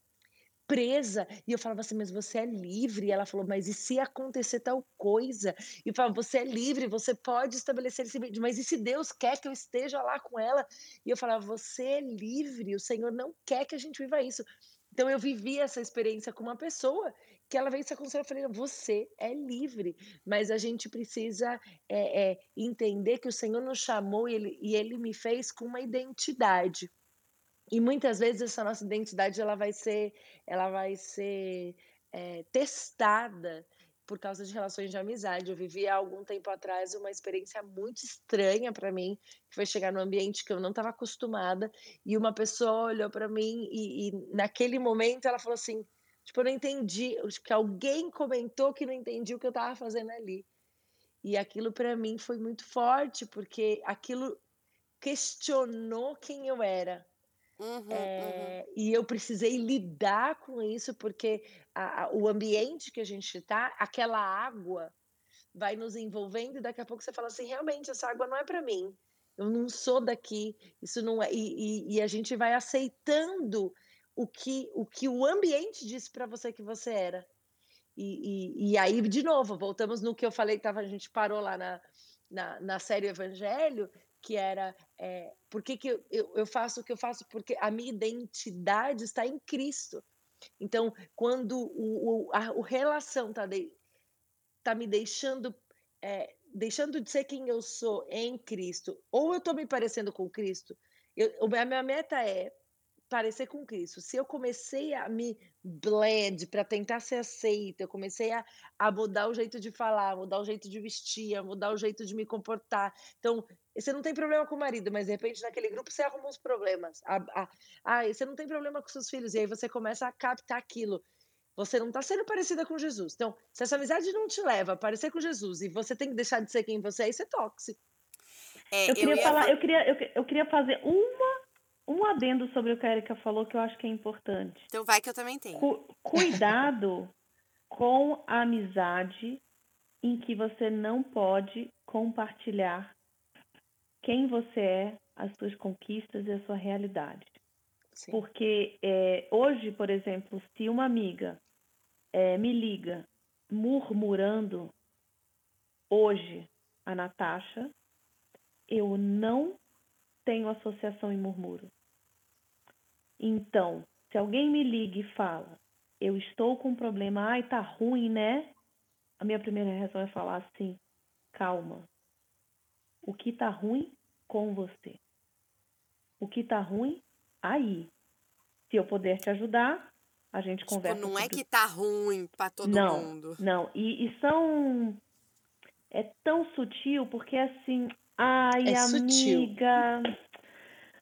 Speaker 2: presa. E eu falava assim, mas você é livre. E ela falou, mas e se acontecer tal coisa? E eu falava, você é livre, você pode estabelecer esse limite, mas e se Deus quer que eu esteja lá com ela? E eu falava, você é livre, o Senhor não quer que a gente viva isso. Então eu vivi essa experiência com uma pessoa que ela veio se aconselhar, eu falei, você é livre, mas a gente precisa é, é, entender que o Senhor nos chamou e ele, e ele me fez com uma identidade. E muitas vezes essa nossa identidade ela vai ser, ela vai ser é, testada por causa de relações de amizade. Eu vivi há algum tempo atrás uma experiência muito estranha para mim, que foi chegar num ambiente que eu não estava acostumada e uma pessoa olhou para mim e, e naquele momento ela falou assim, tipo, eu não entendi, acho que alguém comentou que não entendi o que eu estava fazendo ali. E aquilo para mim foi muito forte, porque aquilo questionou quem eu era.
Speaker 1: Uhum, uhum.
Speaker 2: É, e eu precisei lidar com isso, porque a- a- o ambiente que a gente está, aquela água vai nos envolvendo, e daqui a pouco você fala assim: realmente, essa água não é para mim. Eu não sou daqui, isso não é. E, e- e a gente vai aceitando o que o, que o ambiente disse para você que você era. E, e, e aí, de novo, voltamos no que eu falei, tava, a gente parou lá na, na, na série Evangelho, que era é, por que, que eu, eu, eu faço o que eu faço? Porque a minha identidade está em Cristo. Então, quando o, o, a relação está de, tá me deixando, é, deixando de ser quem eu sou em Cristo, ou eu estou me parecendo com Cristo, eu, a minha meta é parecer com Cristo. Se eu comecei a me blend para tentar ser aceita, eu comecei a, a mudar o jeito de falar, mudar o jeito de vestir, a mudar o jeito de me comportar. Então, você não tem problema com o marido, mas de repente naquele grupo você arruma uns problemas. Ah, ah, ah, você não tem problema com seus filhos, e aí você começa a captar aquilo. Você não está sendo parecida com Jesus. Então, se essa amizade não te leva a parecer com Jesus e você tem que deixar de ser quem você é, isso é tóxico.
Speaker 1: É,
Speaker 3: Eu queria
Speaker 1: ia
Speaker 3: falar,
Speaker 1: fa-
Speaker 3: eu queria, eu, eu queria fazer uma, um adendo sobre o que a Erika falou que eu acho que é importante.
Speaker 1: Então vai que eu também tenho.
Speaker 3: Cu- cuidado com a amizade em que você não pode compartilhar quem você é, as suas conquistas e a sua realidade.
Speaker 2: Sim.
Speaker 3: Porque é, hoje, por exemplo, se uma amiga é, me liga murmurando hoje a Natasha, eu não tenho associação em murmúrio. Então, se alguém me liga e fala, eu estou com um problema, ai, tá ruim, né? A minha primeira reação é falar assim, calma. O que tá ruim com você? O que tá ruim aí? Se eu puder te ajudar, a gente
Speaker 1: Tipo,
Speaker 3: conversa
Speaker 1: não é
Speaker 3: sobre
Speaker 1: que tá ruim pra todo
Speaker 3: Não,
Speaker 1: mundo.
Speaker 3: não. E, e são. É tão sutil, porque assim. Ai,
Speaker 2: É sutil.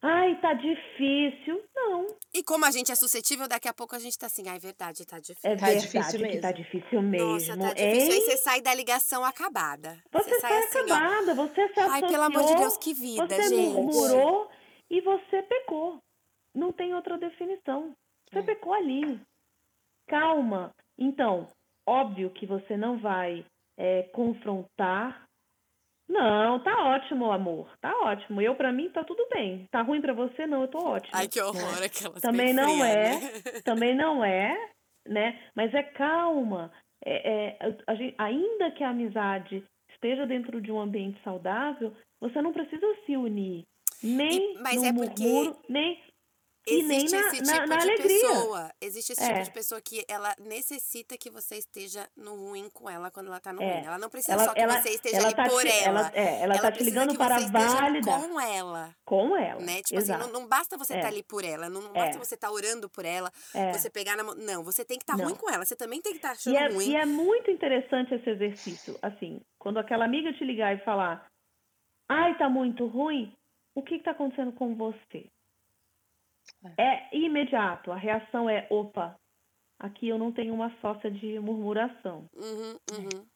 Speaker 3: Ai, tá difícil. Não,
Speaker 1: E como a gente é suscetível, daqui a pouco a gente tá assim, ah, é verdade, tá difícil.
Speaker 3: é
Speaker 2: Tá
Speaker 3: verdade
Speaker 2: difícil
Speaker 3: que tá
Speaker 2: mesmo.
Speaker 3: difícil mesmo.
Speaker 1: Nossa, tá difícil. Aí
Speaker 3: hein?
Speaker 1: você sai da ligação acabada.
Speaker 3: Você sai
Speaker 1: assim, ó.
Speaker 3: acabada, você se
Speaker 1: Ai, pelo amor de
Speaker 3: associou,
Speaker 1: Deus, que vida,
Speaker 3: você
Speaker 1: gente.
Speaker 3: murmurou e você pecou. Não tem outra definição. Você
Speaker 2: É.
Speaker 3: pecou ali. Calma. Então, óbvio que você não vai é, confrontar. Não, tá ótimo, amor. Tá ótimo. Eu, pra mim, tá tudo bem. Tá ruim pra você? Não, eu tô ótima.
Speaker 1: Ai, que horror aquelas
Speaker 3: Também
Speaker 1: bem
Speaker 3: não
Speaker 1: frias,
Speaker 3: é.
Speaker 1: né?
Speaker 3: Também não é, né? Mas é calma. É, é, a gente- ainda que a amizade esteja dentro de um ambiente saudável, você não precisa se unir. Nem
Speaker 1: E- mas
Speaker 3: no
Speaker 1: é porque
Speaker 3: murmúrio, nem e nem
Speaker 1: Existe
Speaker 3: na,
Speaker 1: esse
Speaker 3: na,
Speaker 1: tipo
Speaker 3: na
Speaker 1: de
Speaker 3: alegria.
Speaker 1: pessoa. Existe esse tipo
Speaker 3: É.
Speaker 1: de pessoa que ela necessita que você esteja no ruim com ela quando ela tá no
Speaker 3: É.
Speaker 1: ruim. Ela não precisa
Speaker 3: Ela,
Speaker 1: só que
Speaker 3: ela,
Speaker 1: você esteja
Speaker 3: ela
Speaker 1: ali
Speaker 3: tá
Speaker 1: por
Speaker 3: te,
Speaker 1: ela.
Speaker 3: ela, é, ela, tá te ligando
Speaker 1: que
Speaker 3: para validar
Speaker 1: com ela.
Speaker 3: com ela.
Speaker 1: Né? Tipo assim,
Speaker 3: Exato.
Speaker 1: não, não basta você estar
Speaker 3: É.
Speaker 1: ali por ela, não, não
Speaker 3: É.
Speaker 1: basta você estar orando por ela,
Speaker 3: É.
Speaker 1: você pegar na mão. Não, você tem que estar
Speaker 3: Não.
Speaker 1: ruim com ela. Você também tem que estar
Speaker 3: E
Speaker 1: achando
Speaker 3: é,
Speaker 1: ruim.
Speaker 3: e é muito interessante esse exercício. Assim, quando aquela amiga te ligar e falar, ai, tá muito ruim, o que está acontecendo com você? É imediato. A reação é, opa, aqui eu não tenho uma sócia de murmuração.
Speaker 1: Uhum, uhum.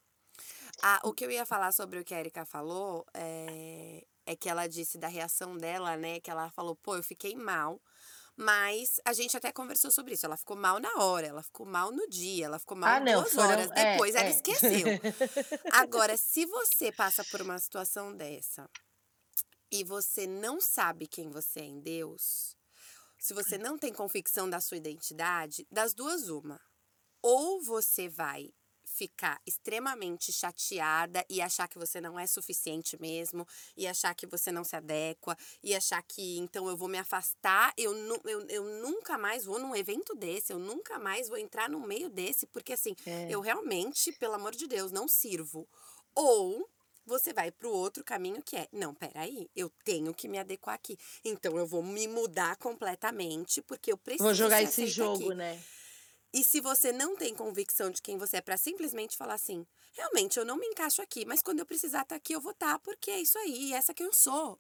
Speaker 1: Ah, o que eu ia falar sobre o que a Erika falou é, é que ela disse da reação dela, né? Que ela falou, pô, eu fiquei mal. Mas a gente até conversou sobre isso. Ela ficou mal na hora, ela ficou mal no dia, ela ficou mal
Speaker 2: Ah, não,
Speaker 1: duas
Speaker 2: foram-
Speaker 1: horas
Speaker 2: é,
Speaker 1: depois, ela
Speaker 2: é.
Speaker 1: esqueceu. Agora, se você passa por uma situação dessa e você não sabe quem você é em Deus, se você não tem convicção da sua identidade, das duas, uma. Ou você vai ficar extremamente chateada e achar que você não é suficiente mesmo, e achar que você não se adequa, e achar que então eu vou me afastar, eu, nu- eu, eu nunca mais vou num evento desse, eu nunca mais vou entrar no meio desse, porque assim,
Speaker 2: É.
Speaker 1: eu realmente, pelo amor de Deus, não sirvo. Ou você vai para o outro caminho que é, não, peraí, eu tenho que me adequar aqui. Então eu vou me mudar completamente, porque eu preciso
Speaker 2: Vou jogar esse jogo,
Speaker 1: aqui.
Speaker 2: né?
Speaker 1: E se você não tem convicção de quem você é, para simplesmente falar assim, realmente eu não me encaixo aqui, mas quando eu precisar estar aqui, eu vou estar, porque é isso aí, essa que eu sou.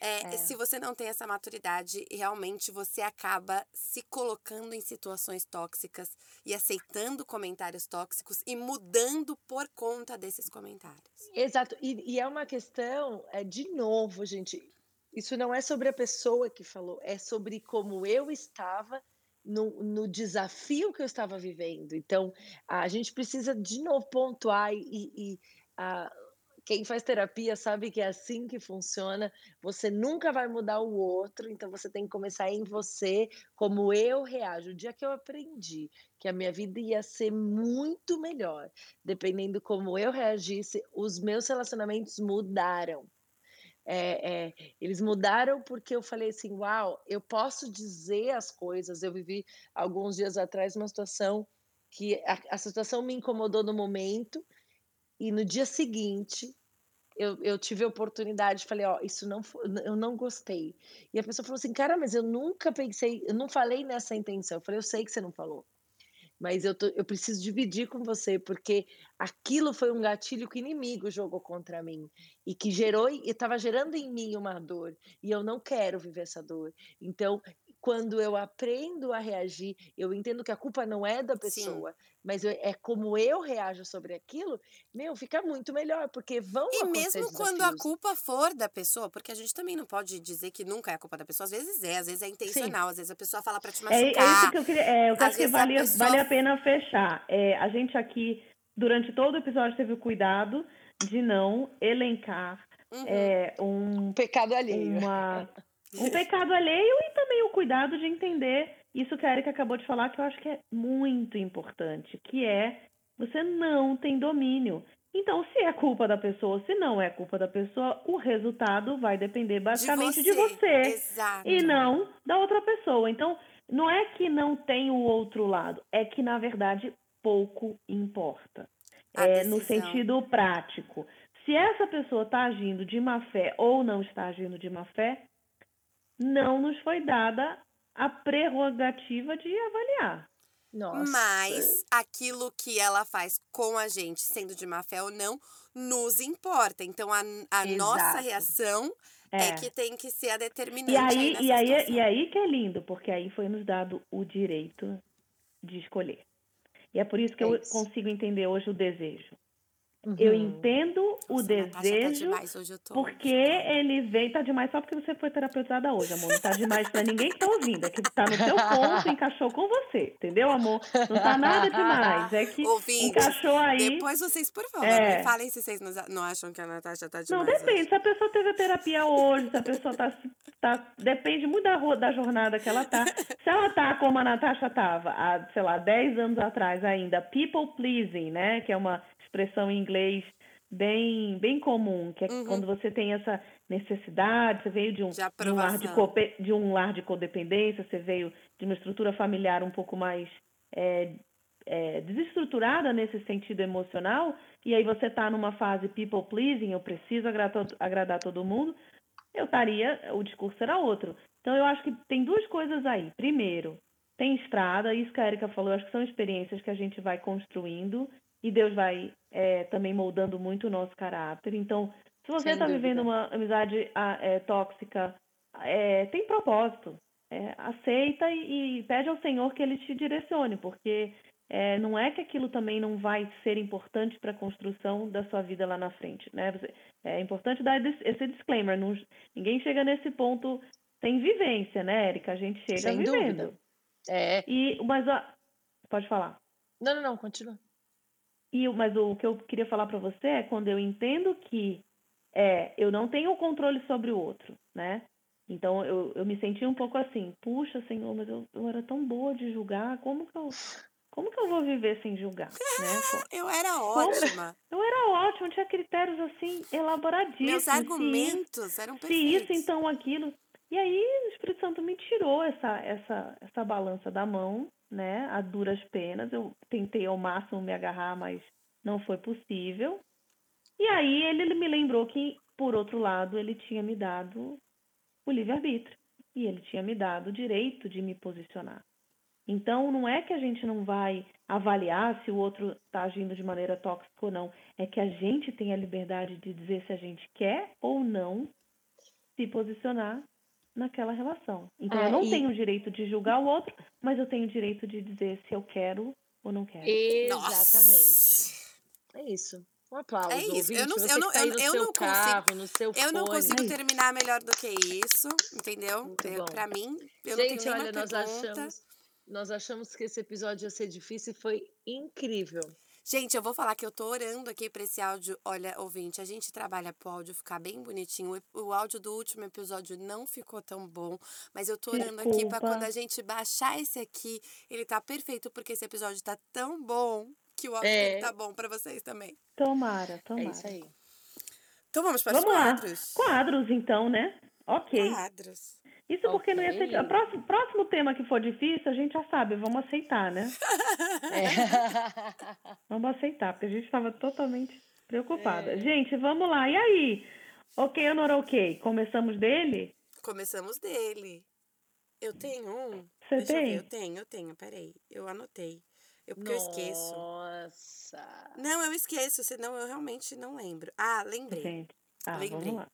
Speaker 1: É,
Speaker 2: É.
Speaker 1: Se você não tem essa maturidade, realmente você acaba se colocando em situações tóxicas e aceitando comentários tóxicos e mudando por conta desses comentários.
Speaker 2: Exato. E, e é uma questão, é, de novo, gente, isso não é sobre a pessoa que falou, é sobre como eu estava no, no desafio que eu estava vivendo. Então, a gente precisa de novo pontuar e, e a, quem faz terapia sabe que é assim que funciona. Você nunca vai mudar o outro, então você tem que começar em você, como eu reajo. O dia que eu aprendi que a minha vida ia ser muito melhor, dependendo como eu reagisse, os meus relacionamentos mudaram. É, é, eles mudaram porque eu falei assim: uau, eu posso dizer as coisas. Eu vivi alguns dias atrás uma situação que a, a situação me incomodou no momento, e no dia seguinte eu, eu tive a oportunidade, falei, ó, isso não eu não gostei. E a pessoa falou assim, cara, mas eu nunca pensei, eu não falei nessa intenção. Eu falei, eu sei que você não falou, mas eu, tô, eu preciso dividir com você, porque aquilo foi um gatilho que o inimigo jogou contra mim e que gerou, e estava gerando em mim uma dor, e eu não quero viver essa dor. Então, quando eu aprendo a reagir, eu entendo que a culpa não é da
Speaker 1: Sim.
Speaker 2: pessoa, mas eu- é como eu reajo sobre aquilo, meu, fica muito melhor, porque vão
Speaker 1: E mesmo quando a
Speaker 2: desafios.
Speaker 1: culpa for da pessoa, porque a gente também não pode dizer que nunca é a culpa da pessoa, às vezes é, às vezes é
Speaker 2: Sim,
Speaker 1: intencional, às vezes a pessoa fala pra te
Speaker 3: É, é isso
Speaker 1: machucar,
Speaker 3: que eu queria. É, eu acho que
Speaker 1: vezes a
Speaker 3: vale,
Speaker 1: pessoa
Speaker 3: vale a pena fechar. É, a gente aqui, durante todo o episódio, teve o cuidado de não elencar
Speaker 1: Uhum.
Speaker 3: é, um,
Speaker 2: pecado alheio.
Speaker 3: uma, um pecado alheio e também o cuidado de entender isso que a Erika acabou de falar, que eu acho que é muito importante, que é você não tem domínio. Então, se é culpa da pessoa, se não é culpa da pessoa, o resultado vai depender
Speaker 1: De
Speaker 3: basicamente de
Speaker 1: você.
Speaker 3: você
Speaker 1: Exato.
Speaker 3: e não da outra pessoa. Então, não é que não tem o outro lado, é que na verdade pouco importa. É, no sentido prático. Se essa pessoa está agindo de má fé ou não está agindo de má fé, não nos foi dada a prerrogativa de avaliar.
Speaker 2: Nossa.
Speaker 1: Mas aquilo que ela faz com a gente, sendo de má fé ou não, nos importa. Então a, a nossa reação é.
Speaker 3: É.
Speaker 1: que tem que ser a determinante.
Speaker 3: E aí,
Speaker 1: nessa
Speaker 3: e, aí,
Speaker 1: situação.
Speaker 3: e aí que é lindo, porque aí foi nos dado o direito de escolher. E é por isso que
Speaker 2: É
Speaker 3: eu
Speaker 2: isso.
Speaker 3: consigo entender hoje o desejo. Eu
Speaker 2: Uhum.
Speaker 3: entendo o
Speaker 1: Nossa, tá
Speaker 3: desejo
Speaker 1: eu tô
Speaker 3: porque ele vem, tá demais só porque você foi terapeutizada hoje, amor. Não tá demais pra ninguém que tá ouvindo. É que tá no seu ponto, encaixou com você, entendeu, amor? Não tá nada demais. É que
Speaker 1: Ouvintes,
Speaker 3: encaixou aí.
Speaker 1: Depois vocês, por favor,
Speaker 3: É.
Speaker 1: me falem se vocês não não acham que a Natasha tá
Speaker 3: Não,
Speaker 1: demais.
Speaker 3: depende.
Speaker 1: hoje.
Speaker 3: Se a pessoa teve a terapia hoje, se a pessoa tá, tá. Depende muito da, da jornada que ela tá. Se ela tá como a Natasha tava, há, sei lá, 10 anos atrás ainda, people pleasing, né? Que é uma expressão em inglês bem, bem comum, que é
Speaker 1: Uhum.
Speaker 3: quando você tem essa necessidade, você veio de um,
Speaker 1: De
Speaker 3: de um lar de, cope- de um lar de codependência, você veio de uma estrutura familiar um pouco mais é, é, desestruturada nesse sentido emocional, e aí você está numa fase people pleasing, eu preciso agradar, agradar todo mundo, eu estaria, o discurso era outro. Então eu acho que tem duas coisas aí. Primeiro, tem estrada, isso que a Erika falou, eu acho que são experiências que a gente vai construindo e Deus vai é, também moldando muito o nosso caráter. Então, se você está vivendo uma amizade é, tóxica, é, tem propósito. É, aceita e, e pede ao Senhor que Ele te direcione, porque é, não é que aquilo também não vai ser importante para a construção da sua vida lá na frente, né? É importante dar esse esse disclaimer. não- ninguém chega nesse ponto sem vivência, né, Érica? A gente chega
Speaker 2: Sem
Speaker 3: vivendo.
Speaker 2: dúvida. É.
Speaker 3: E, mas ó, pode falar.
Speaker 2: Não, não, não, continua.
Speaker 3: E, mas o que eu queria falar para você é quando eu entendo que é, eu não tenho controle sobre o outro, né? Então eu, eu me senti um pouco assim, puxa, Senhor, mas eu, eu era tão boa de julgar, como que eu, como que eu vou viver sem julgar, né?
Speaker 1: Eu era ótima.
Speaker 3: Eu era ótimo, tinha critérios assim elaboradíssimos.
Speaker 1: Meus
Speaker 3: se
Speaker 1: argumentos eram
Speaker 3: se
Speaker 1: perfeitos.
Speaker 3: isso, então aquilo. E aí o Espírito Santo me tirou essa, essa, essa balança da mão, né? A duras penas. Eu tentei ao máximo me agarrar, mas não foi possível. E aí ele me lembrou que, por outro lado, ele tinha me dado o livre-arbítrio. E ele tinha me dado o direito de me posicionar. Então, não é que a gente não vai avaliar se o outro está agindo de maneira tóxica ou não. É que a gente tem a liberdade de dizer se a gente quer ou não se posicionar naquela relação. Então,
Speaker 2: Ah,
Speaker 3: eu não
Speaker 2: e-
Speaker 3: tenho o direito de julgar o outro, mas eu tenho o direito de dizer se eu quero ou não quero.
Speaker 2: Exatamente. É isso. Um aplauso.
Speaker 1: É isso.
Speaker 2: Ouvinte,
Speaker 1: Eu não- eu não-
Speaker 2: tá
Speaker 1: eu- eu não consigo-
Speaker 2: carro, no seu
Speaker 1: Eu não
Speaker 2: fone.
Speaker 1: consigo terminar melhor do que isso, entendeu? Pra mim, eu
Speaker 2: Gente,
Speaker 1: não tenho
Speaker 2: olha, nós
Speaker 1: pergunta.
Speaker 2: achamos, nós achamos que esse episódio ia ser difícil e foi incrível.
Speaker 1: Gente, eu vou falar que eu tô orando aqui pra esse áudio. Olha, ouvinte, a gente trabalha pro áudio ficar bem bonitinho. O áudio do último episódio não ficou tão bom, mas eu tô orando aqui pra
Speaker 3: Desculpa.
Speaker 1: quando a gente baixar esse aqui, ele tá perfeito, porque esse episódio tá tão bom que o áudio
Speaker 2: É.
Speaker 1: tá bom pra vocês também.
Speaker 3: Tomara,
Speaker 2: É
Speaker 3: tomara.
Speaker 2: isso aí.
Speaker 1: Então vamos para
Speaker 3: Vamos
Speaker 1: os
Speaker 3: lá.
Speaker 1: quadros.
Speaker 3: Quadros, então, né? Ok.
Speaker 1: Quadros.
Speaker 3: Isso porque não ia ser. O próximo, próximo tema que for difícil, a gente já sabe, vamos aceitar, né?
Speaker 2: É.
Speaker 3: Vamos aceitar, porque a gente estava totalmente preocupada.
Speaker 2: É.
Speaker 3: Gente, vamos lá. E aí? Ok ou não ok? Começamos dele?
Speaker 1: Começamos dele. Eu tenho um.
Speaker 3: Você
Speaker 1: Deixa eu ver,
Speaker 3: tem?
Speaker 1: eu tenho, eu tenho, peraí. Eu anotei. Eu, porque eu esqueço.
Speaker 2: Nossa.
Speaker 1: Não, eu esqueço, senão eu realmente não lembro. Ah, lembrei.
Speaker 3: Gente. Ah,
Speaker 1: Lembrei.
Speaker 3: vamos lá.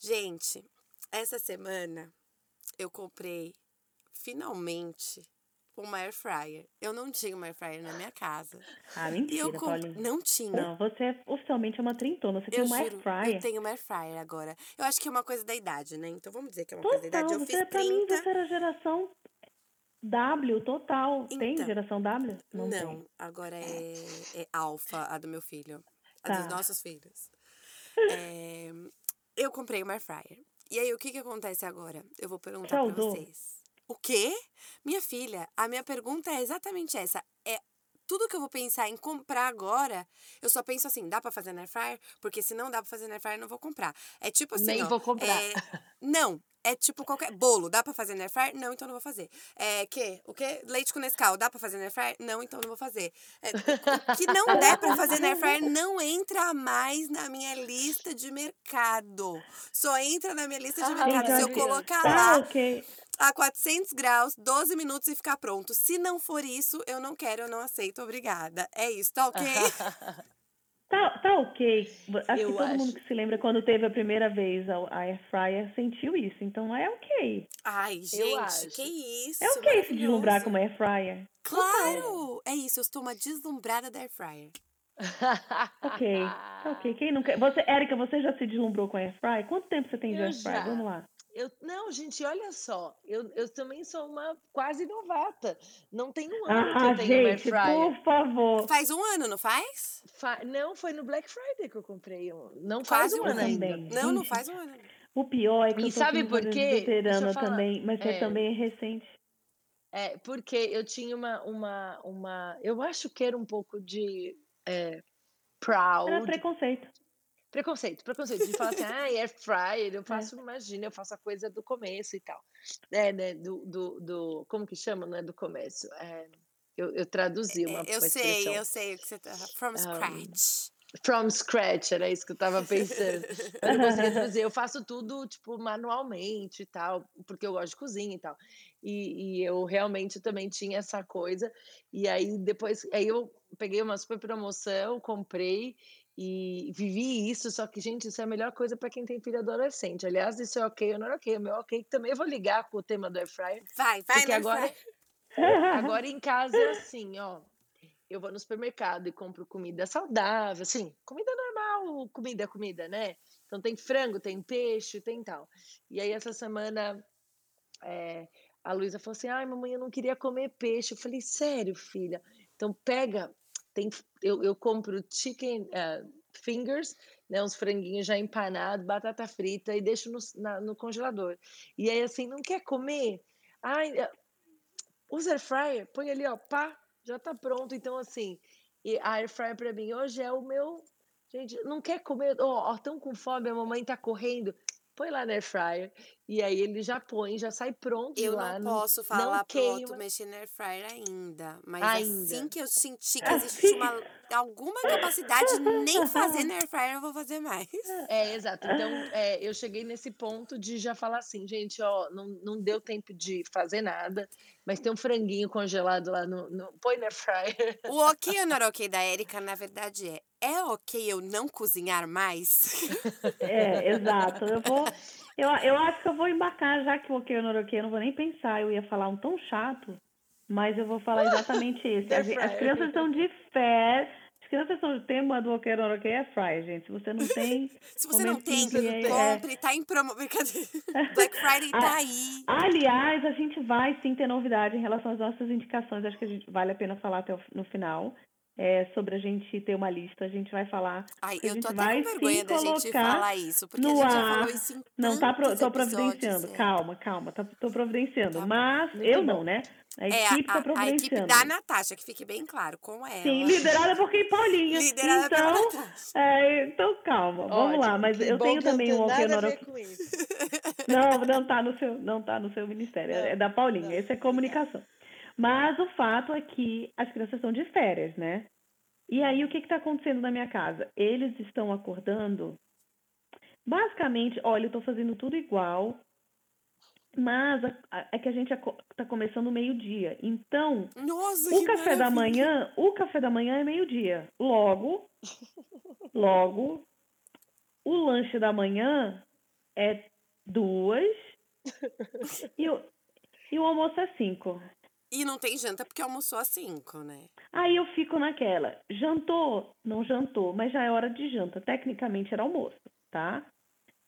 Speaker 1: Gente, essa semana eu comprei finalmente uma air fryer. Eu não tinha uma air fryer na minha casa.
Speaker 3: Ah,
Speaker 1: E
Speaker 3: mentira,
Speaker 1: eu comp... Não tinha.
Speaker 3: Não, você é oficialmente uma trintona. Você tem
Speaker 1: eu
Speaker 3: uma air fryer.
Speaker 1: eu tenho uma air fryer agora. Eu acho que é uma coisa da idade, né? Então vamos dizer que é uma coisa da idade.
Speaker 3: Total,
Speaker 1: Eu
Speaker 3: você,
Speaker 1: fiz
Speaker 3: pra mim,
Speaker 1: 30.
Speaker 3: você era geração W, total. Tem
Speaker 1: Então.
Speaker 3: geração W?
Speaker 1: Não,
Speaker 3: tem.
Speaker 1: agora é, é alfa a do meu filho. A
Speaker 3: Tá.
Speaker 1: dos nossos filhos. É, eu comprei uma air fryer. E aí, o que que acontece agora? Eu vou perguntar pra
Speaker 3: Saudou.
Speaker 1: vocês. O quê? Minha filha, a minha pergunta é exatamente essa. É tudo que eu vou pensar em comprar agora, eu só penso assim, dá pra fazer na air fryer? Porque se não dá pra fazer na air fryer, não vou comprar. É tipo assim,
Speaker 2: Nem
Speaker 1: ó,
Speaker 2: vou comprar.
Speaker 1: é, não, é tipo qualquer bolo, dá pra fazer na? Não, então não vou fazer. É que, o quê? Leite com Nescau, dá pra fazer na? Não, então não vou fazer. É, o que não der pra fazer na não entra mais na minha lista de mercado. Só entra na minha lista de
Speaker 2: Ah,
Speaker 1: mercado se eu colocar
Speaker 3: Tá,
Speaker 1: lá
Speaker 3: ok.
Speaker 1: a 400 graus, 12 minutos e ficar pronto. Se não for isso, eu não quero, eu não aceito, obrigada. É isso, tá ok?
Speaker 3: Tá, tá ok. Acho
Speaker 2: Eu
Speaker 3: que todo mundo
Speaker 2: acho.
Speaker 3: que se lembra quando teve a primeira vez a, a air fryer sentiu isso. Então é ok.
Speaker 1: Ai, gente, que isso.
Speaker 3: É ok se deslumbrar com uma air fryer.
Speaker 1: Claro! É isso, eu estou uma deslumbrada da air fryer.
Speaker 3: Ok, tá ok. Quem não quer? Você, Érica, você já se deslumbrou com a air fryer? Quanto tempo você tem de
Speaker 2: Eu
Speaker 3: air fryer?
Speaker 2: já.
Speaker 3: Vamos lá.
Speaker 2: Eu, não, gente, olha só. Eu, eu também sou uma quase novata. Não tem um ano que
Speaker 3: Ah,
Speaker 2: eu tenho uma air
Speaker 3: gente,
Speaker 2: fryer.
Speaker 3: por favor.
Speaker 1: Faz um ano, não faz?
Speaker 2: Fa- Não, foi no Black Friday que eu comprei. um. Não faz
Speaker 1: Quase
Speaker 2: um
Speaker 1: um
Speaker 2: ano ainda.
Speaker 3: Também.
Speaker 1: Não, não faz um ano.
Speaker 3: O pior é que
Speaker 2: E
Speaker 3: eu
Speaker 2: sabe por quê? Eu
Speaker 3: também, mas você
Speaker 2: É.
Speaker 3: também é recente.
Speaker 2: É, porque eu tinha uma, uma, uma. Eu acho que era um pouco de é,
Speaker 3: Era
Speaker 2: proud.
Speaker 3: preconceito.
Speaker 2: Preconceito, preconceito. De falar assim, ah, air fryer,
Speaker 3: É.
Speaker 2: eu faço, imagina, eu faço a coisa do começo e tal. É, né? Do, do, do como que chama, não é do começo? É, eu, eu traduzi uma,
Speaker 1: Eu
Speaker 2: uma
Speaker 1: sei, eu sei o que você tá. From
Speaker 2: Um,
Speaker 1: scratch.
Speaker 2: From scratch, era isso que eu tava pensando. Eu não conseguia traduzir. Eu faço tudo, tipo, manualmente e tal, porque eu gosto de cozinha e tal. E, e eu realmente também tinha essa coisa. E aí, depois, aí eu peguei uma super promoção, comprei e vivi isso. Só que, gente, isso é a melhor coisa para quem tem filho adolescente. Aliás, isso é ok ou não é ok. O meu é ok, também eu vou ligar com o tema do air fryer.
Speaker 1: Vai, vai,
Speaker 2: Porque agora, agora em casa é assim, ó. Eu vou no supermercado e compro comida saudável, assim, comida normal, comida, comida, né? Então tem frango, tem peixe, tem tal. E aí essa semana é, a Luísa falou assim: ai, mamãe, eu não queria comer peixe. Eu falei, sério, filha? Então pega, tem, eu, eu compro chicken eh, fingers, né, uns franguinhos já empanados, batata frita e deixo no, na- no congelador. E aí, assim, não quer comer? Ai, eh, usa air fryer, põe ali, ó, pá, já tá pronto. Então, assim, e a air fryer pra mim hoje é o meu. Gente, não quer comer? Ó, ó, tão com fome, a mamãe tá correndo. Põe lá na air fryer. E aí ele já põe, já sai pronto
Speaker 1: Eu
Speaker 2: lá.
Speaker 1: não
Speaker 2: não,
Speaker 1: posso falar
Speaker 2: não queima.
Speaker 1: mexer na air fryer ainda. Mas
Speaker 2: Ainda.
Speaker 1: assim que eu sentir que existe uma, alguma capacidade, nem fazer na air fryer eu vou fazer mais.
Speaker 2: É, exato. Então, é, eu cheguei nesse ponto de já falar assim, gente, ó, não, não deu tempo de fazer nada, mas tem um franguinho congelado lá no. no põe na air fryer.
Speaker 1: O ok ou não ok da Erika, na verdade, é: é ok eu não cozinhar mais?
Speaker 3: É, exato. Eu vou. Eu, eu acho que eu vou embarcar, já que o ok ok, eu não vou nem pensar. Eu ia falar um tão chato, mas eu vou falar exatamente.
Speaker 2: Air
Speaker 3: As, as crianças estão de férias. As crianças estão de tema do ok ok é fry, gente. Se você não tem.
Speaker 1: Se você não tem,
Speaker 3: é-
Speaker 1: compre, tá em promo. Black Friday tá aí.
Speaker 3: Aliás, a gente vai sim ter novidade em relação às nossas indicações. Acho que a gente vale a pena falar até o, no final. É, sobre a gente ter uma lista, a gente vai falar.
Speaker 1: Ai, eu
Speaker 3: gente
Speaker 1: tô até
Speaker 3: vai
Speaker 1: com
Speaker 3: sim
Speaker 1: vergonha da gente
Speaker 3: colocar
Speaker 1: falar isso, porque a
Speaker 3: no
Speaker 1: gente já
Speaker 3: ar.
Speaker 1: falou isso em
Speaker 3: Não, tá pro, tô providenciando.
Speaker 1: é.
Speaker 3: Calma, calma. Tá, tô providenciando.
Speaker 1: Tá.
Speaker 3: Mas
Speaker 2: Muito
Speaker 3: eu
Speaker 2: bom.
Speaker 3: não, né? A
Speaker 1: É,
Speaker 3: equipe
Speaker 1: a,
Speaker 3: tá
Speaker 1: a equipe
Speaker 3: providenciando.
Speaker 1: da Natasha, que fique bem claro, com ela.
Speaker 3: Sim, liderada por quem Paulinha.
Speaker 1: Liderada
Speaker 3: então,
Speaker 1: Natasha.
Speaker 3: é, então, calma. Vamos lá.
Speaker 2: Ótimo,
Speaker 3: Mas eu tenho
Speaker 2: não
Speaker 3: também um ok
Speaker 2: nada a
Speaker 3: no
Speaker 2: ver com isso.
Speaker 3: Não, não tá no seu, não tá no seu ministério.
Speaker 2: Não,
Speaker 3: É da Paulinha.
Speaker 2: não,
Speaker 3: Esse é comunicação. Mas o fato é que as crianças estão de férias, né? E aí, o que está acontecendo na minha casa? Eles estão acordando. Basicamente, olha, eu estou fazendo tudo igual, mas é que a gente está começando meio-dia. Então,
Speaker 1: Nossa,
Speaker 3: o café da
Speaker 1: maravilha.
Speaker 3: manhã, o café da manhã é meio-dia. Logo, logo, o lanche da manhã é duas e o, e o almoço é cinco.
Speaker 1: E não tem janta porque almoçou às 5, né?
Speaker 3: Aí eu fico naquela, jantou? Não jantou, mas já é hora de janta. Tecnicamente era almoço, tá?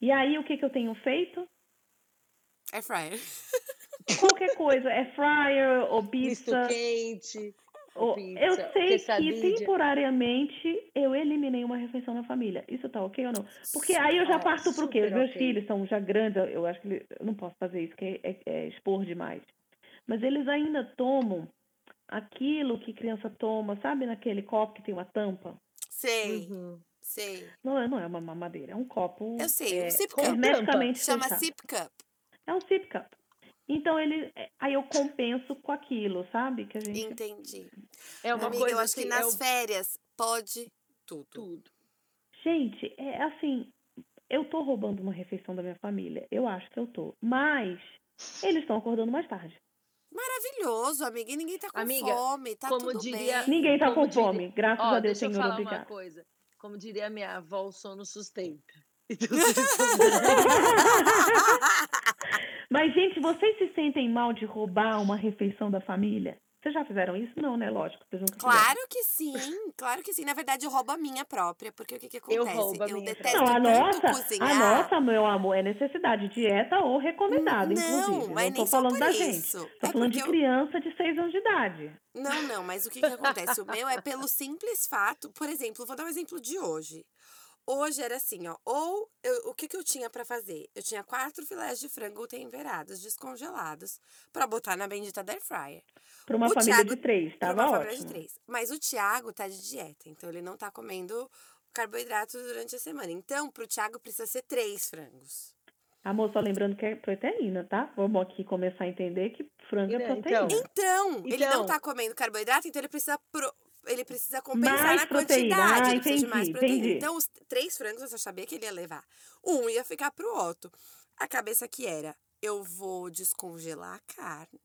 Speaker 3: E aí o que, que eu tenho feito?
Speaker 1: Air fryer.
Speaker 3: Qualquer coisa, é fryer ou
Speaker 2: Misto
Speaker 3: pizza.
Speaker 2: quente,
Speaker 3: ou-
Speaker 2: pizza,
Speaker 3: eu sei que temporariamente eu eliminei uma refeição na família. Isso tá ok ou não? Porque aí eu já parto pro quê? Os
Speaker 2: super
Speaker 3: meus
Speaker 2: ok.
Speaker 3: filhos são já grandes, eu- acho que eu não posso fazer isso, que é, é- é expor demais. Mas eles ainda tomam aquilo que criança toma, sabe naquele copo que tem uma tampa?
Speaker 1: Sei,
Speaker 2: Uhum.
Speaker 1: sei.
Speaker 3: Não, é- não é uma mamadeira, é um copo
Speaker 1: Eu sei, um
Speaker 3: é,
Speaker 1: sip
Speaker 2: com
Speaker 1: cup.
Speaker 3: hermeticamente
Speaker 1: Chama
Speaker 3: fechado.
Speaker 1: sip cup.
Speaker 3: É um sip cup. Então ele, é, aí eu compenso com aquilo, sabe? Que a gente
Speaker 1: Entendi.
Speaker 2: É uma
Speaker 1: Amiga,
Speaker 2: coisa
Speaker 1: eu acho que
Speaker 2: assim,
Speaker 1: nas
Speaker 2: é o
Speaker 1: férias pode tudo.
Speaker 2: tudo.
Speaker 3: Gente, é assim, eu tô roubando uma refeição da minha família. Eu acho que eu tô. Mas eles estão acordando mais tarde.
Speaker 1: Maravilhoso, amiga. E ninguém tá com
Speaker 2: Amiga,
Speaker 1: fome, tá
Speaker 2: como
Speaker 1: tudo
Speaker 2: diria-
Speaker 1: bem.
Speaker 3: Ninguém tá
Speaker 2: Como
Speaker 3: com
Speaker 2: diria-
Speaker 3: fome. Graças
Speaker 2: Ó,
Speaker 3: a Deus,
Speaker 2: deixa eu falar uma coisa. Como diria minha avó, o sono sustenta. Então,
Speaker 3: Mas, gente, vocês se sentem mal de roubar uma refeição da família? Vocês já fizeram isso? Não, né? Lógico, vocês nunca fizeram.
Speaker 1: Claro que sim, claro que sim. Na verdade, eu roubo a minha própria, porque o que, que acontece?
Speaker 2: Eu roubo a minha
Speaker 1: detesto
Speaker 3: Não, a nossa, a
Speaker 1: cozinhar.
Speaker 3: nossa, meu amor, é necessidade, dieta ou recomendado,
Speaker 1: Não,
Speaker 3: inclusive.
Speaker 1: mas
Speaker 3: não tô falando
Speaker 1: por
Speaker 3: da
Speaker 1: isso.
Speaker 3: gente. Tô
Speaker 1: É
Speaker 3: falando de
Speaker 1: eu-
Speaker 3: criança de 6 anos de idade.
Speaker 1: Não, não, mas o que, que acontece? O meu é pelo simples fato. Por exemplo, vou dar um exemplo de hoje. Hoje era assim, ó. Ou eu- o que, que eu tinha pra fazer? Eu tinha quatro filés de frango temperados, descongelados, pra botar na bendita da air fryer.
Speaker 3: Para uma
Speaker 1: O
Speaker 3: família
Speaker 1: Thiago-
Speaker 3: de três,
Speaker 1: Pra
Speaker 3: tava
Speaker 1: uma família de
Speaker 3: ótimo.
Speaker 1: três. Mas o Thiago tá de dieta, então ele não tá comendo carboidratos durante a semana. Então, pro Thiago precisa ser três frangos.
Speaker 3: Amor, só lembrando que é proteína, tá? Vamos aqui começar a entender que frango é
Speaker 2: Então,
Speaker 3: proteína.
Speaker 1: Então, ele não
Speaker 2: Então-
Speaker 1: tá comendo carboidrato, então ele precisa pro- ele precisa compensar
Speaker 3: Mais
Speaker 1: na
Speaker 3: proteína.
Speaker 1: quantidade.
Speaker 3: Ah,
Speaker 1: ele precisa de mais
Speaker 3: entendi,
Speaker 1: proteína.
Speaker 3: entendi.
Speaker 1: Então, os três frangos eu só sabia que ele ia levar. Um ia ficar pro Otto. A cabeça que era, eu vou descongelar a carne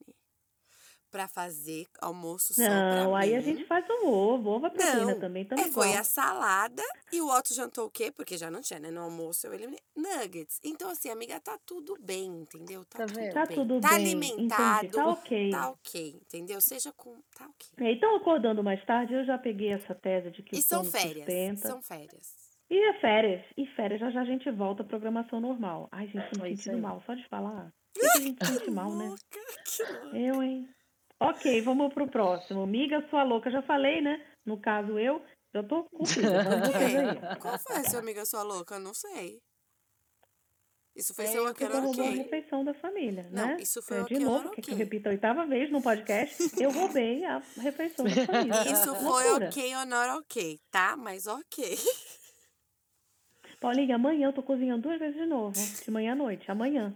Speaker 1: pra fazer almoço só
Speaker 3: Não, aí a
Speaker 1: mim.
Speaker 3: gente faz o ovo. Ovo é proteína
Speaker 1: Não,
Speaker 3: também,
Speaker 1: É,
Speaker 3: também
Speaker 1: foi
Speaker 3: igual.
Speaker 1: a salada e o Otto jantou o quê? Porque já não tinha, né? No almoço eu eliminei. Nuggets. Então, assim, amiga, tá tudo bem, entendeu? Tá,
Speaker 2: Tá
Speaker 1: tudo?
Speaker 3: Tá
Speaker 1: bem.
Speaker 3: tudo
Speaker 1: tá
Speaker 3: bem,
Speaker 1: alimentado.
Speaker 3: entendi. Tá ok.
Speaker 1: Tá ok, entendeu? Seja com. Tá ok.
Speaker 3: É, Então, acordando mais tarde, eu já peguei essa tese de que
Speaker 1: E são férias.
Speaker 3: sustenta.
Speaker 1: São férias.
Speaker 3: E é férias. E férias, já já a gente volta à programação normal. Ai, gente, tô
Speaker 2: É
Speaker 3: me
Speaker 2: isso
Speaker 3: sentindo
Speaker 2: aí.
Speaker 3: mal, só de falar. Que a gente se sente mal, né? Eu, hein? Ok, vamos pro próximo. Miga, sua louca. Já falei, né? No caso, eu já tô. Vamos vocês aí.
Speaker 1: Qual foi a sua amiga sua louca? Não sei. Isso foi
Speaker 2: É,
Speaker 1: seu or
Speaker 3: roubou a
Speaker 1: ok.
Speaker 3: refeição da família,
Speaker 1: Não,
Speaker 3: né?
Speaker 1: isso foi
Speaker 3: Eu,
Speaker 1: o
Speaker 3: de novo, que eu
Speaker 1: ok.
Speaker 3: repita a oitava vez no podcast? Eu roubei a refeição da família.
Speaker 1: Isso foi
Speaker 3: Loucura.
Speaker 1: ok ou not ok, tá? Mas ok.
Speaker 3: Paulinha, amanhã eu tô cozinhando duas vezes de novo. De manhã à noite. Amanhã.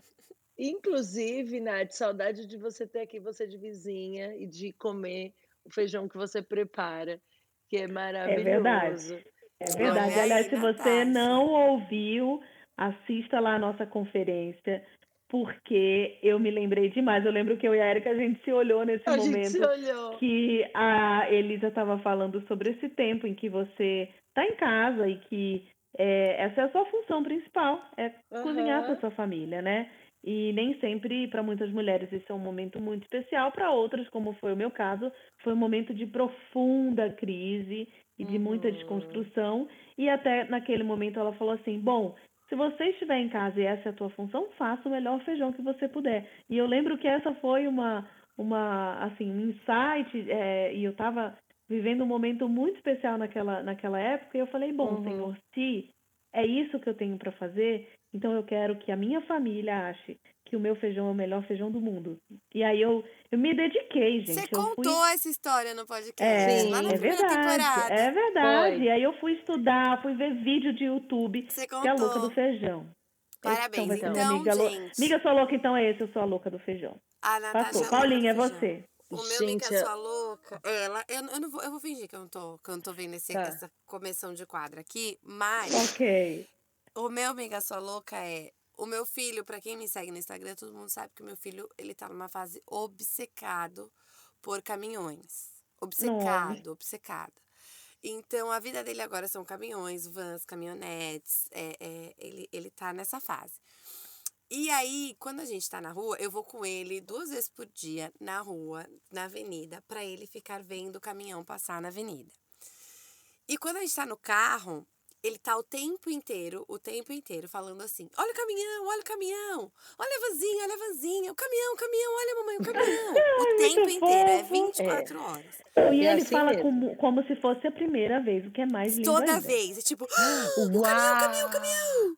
Speaker 2: Inclusive, Nath, saudade de você ter aqui você de vizinha e de comer o feijão que você prepara, que é maravilhoso.
Speaker 3: verdade. É verdade. Aliás, se você não ouviu, assista lá a nossa conferência, porque eu me lembrei demais. Eu lembro que eu e a Erika, a gente se olhou nesse
Speaker 2: A
Speaker 3: momento.
Speaker 2: gente se olhou.
Speaker 3: que a Elisa estava falando sobre esse tempo em que você está em casa e que é, essa é a sua função principal, é cozinhar para sua família, né? E nem sempre, para muitas mulheres, isso é um momento muito especial, para outras, como foi o meu caso, foi um momento de profunda crise e de muita
Speaker 2: Uhum.
Speaker 3: desconstrução. E até naquele momento ela falou assim: bom, se você estiver em casa e essa é a tua função, faça o melhor feijão que você puder. E eu lembro que essa foi uma, uma assim, um insight, é, e eu estava vivendo um momento muito especial naquela, naquela época, e eu falei, bom,
Speaker 2: Uhum.
Speaker 3: Senhor, se é isso que eu tenho para fazer, então eu quero que a minha família ache que o meu feijão é o melhor feijão do mundo. E aí eu, eu me dediquei, gente.
Speaker 1: Você
Speaker 3: eu fui
Speaker 1: contou essa história no podcast,
Speaker 3: é,
Speaker 2: Sim.
Speaker 1: lá na
Speaker 3: é
Speaker 1: primeira
Speaker 3: verdade,
Speaker 1: temporada.
Speaker 3: é verdade.
Speaker 2: Foi.
Speaker 3: E aí eu fui estudar, fui ver vídeo de YouTube,
Speaker 1: Você
Speaker 3: que é a louca
Speaker 1: contou.
Speaker 3: do feijão.
Speaker 1: Parabéns.
Speaker 3: minha
Speaker 1: Então,
Speaker 3: amiga,
Speaker 1: gente,
Speaker 3: Amiga, sua louca, então é esse, eu sou a louca do feijão.
Speaker 1: a Natasha
Speaker 3: Passou.
Speaker 1: é
Speaker 3: Paulinha, é você.
Speaker 1: O meu amiga
Speaker 2: Gente,
Speaker 1: sua louca, ela, eu, eu não vou, eu vou fingir que eu não tô, que eu não tô vendo esse,
Speaker 2: Tá.
Speaker 1: essa comissão de quadro aqui, mas
Speaker 3: Ok.
Speaker 1: O meu amiga sua louca é o meu filho, pra quem me segue no Instagram, todo mundo sabe que o meu filho, ele tá numa fase obcecado por caminhões. Obcecado, obcecado. Então, a vida dele agora são caminhões, vans, caminhonetes. É, é, ele, ele tá nessa fase. E aí, quando a gente tá na rua, eu vou com ele duas vezes por dia na rua, na avenida, pra ele ficar vendo o caminhão passar na avenida. E quando a gente tá no carro, ele tá o tempo inteiro, o tempo inteiro, falando assim: olha o caminhão, olha o caminhão, olha a vanzinha, olha a vanzinha, o caminhão, o caminhão, olha mamãe, o caminhão. o tempo inteiro, é
Speaker 3: fofo.
Speaker 1: 24 horas.
Speaker 3: E
Speaker 2: É
Speaker 3: ele
Speaker 2: assim
Speaker 3: fala como, como se fosse a primeira vez, o que é mais lindo
Speaker 1: Toda
Speaker 3: ainda.
Speaker 1: vez. É tipo,
Speaker 2: Uau!
Speaker 1: o caminhão, o caminhão, o caminhão.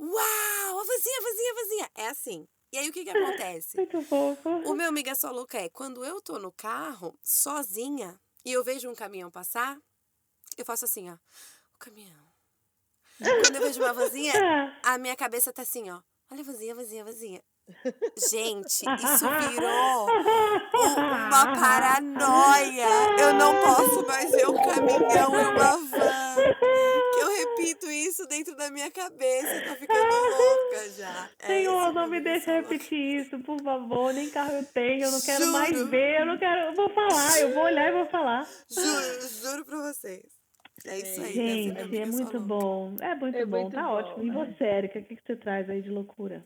Speaker 1: Uau, a vanzinha, a vanzinha, a vanzinha. É assim. E aí o que que acontece?
Speaker 3: Muito fofo.
Speaker 1: O meu amiga só louca é quando eu tô no carro, sozinha, e eu vejo um caminhão passar, eu faço assim, ó. O caminhão. Quando eu vejo uma vanzinha,
Speaker 3: Ah,
Speaker 1: a minha cabeça tá assim, ó. Olha a vanzinha, vanzinha, vanzinha. Gente, isso virou uma paranoia. Eu não posso mais ver um caminhão e uma van. Que eu repito isso dentro da minha cabeça. Eu tô ficando louca já. É
Speaker 3: Senhor, não me deixa
Speaker 1: louca.
Speaker 3: repetir isso, por favor. Nem carro eu tenho, eu não quero mais
Speaker 1: Juro.
Speaker 3: ver, eu não quero. Eu vou falar, eu vou olhar e vou falar.
Speaker 1: Juro, juro pra vocês. É isso aí.
Speaker 3: Gente, é muito bom. É muito
Speaker 2: É
Speaker 3: bom,
Speaker 2: muito
Speaker 3: tá
Speaker 2: bom,
Speaker 3: ótimo. E
Speaker 2: é.
Speaker 3: você, Erika, o que, que você traz aí de loucura?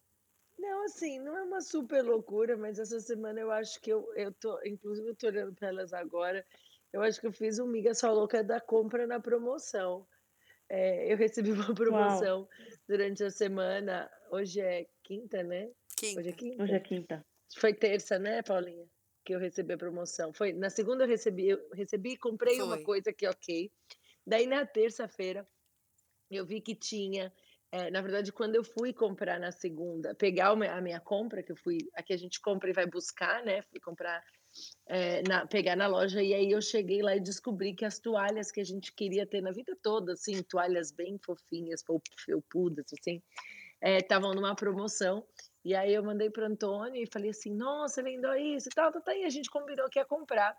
Speaker 2: Não, assim, não é uma super loucura, mas essa semana eu acho que eu, eu tô, inclusive eu tô olhando para elas agora, eu acho que eu fiz um miga só louca da compra na promoção. É, eu recebi uma promoção durante a semana, hoje é quinta, né? Hoje é
Speaker 1: Quinta.
Speaker 2: quinta?
Speaker 3: Hoje é quinta.
Speaker 2: Foi terça, né, Paulinha? Que eu recebi a promoção. Foi na segunda eu recebi, eu recebi e comprei uma
Speaker 1: Foi.
Speaker 2: coisa que ok. Daí na terça-feira eu vi que tinha, eh, na verdade, quando eu fui comprar na segunda, pegar a minha compra, que eu fui, aqui a gente compra e vai buscar, né? Fui comprar, eh, na, pegar na loja, e aí eu cheguei lá e descobri que as toalhas que a gente queria ter na vida toda, assim, toalhas bem fofinhas, fel- felpudas, assim, estavam numa promoção. E aí eu mandei para Antônio e falei assim, nossa, vendeu isso e tal, tá, tá, e a gente combinou que ia comprar.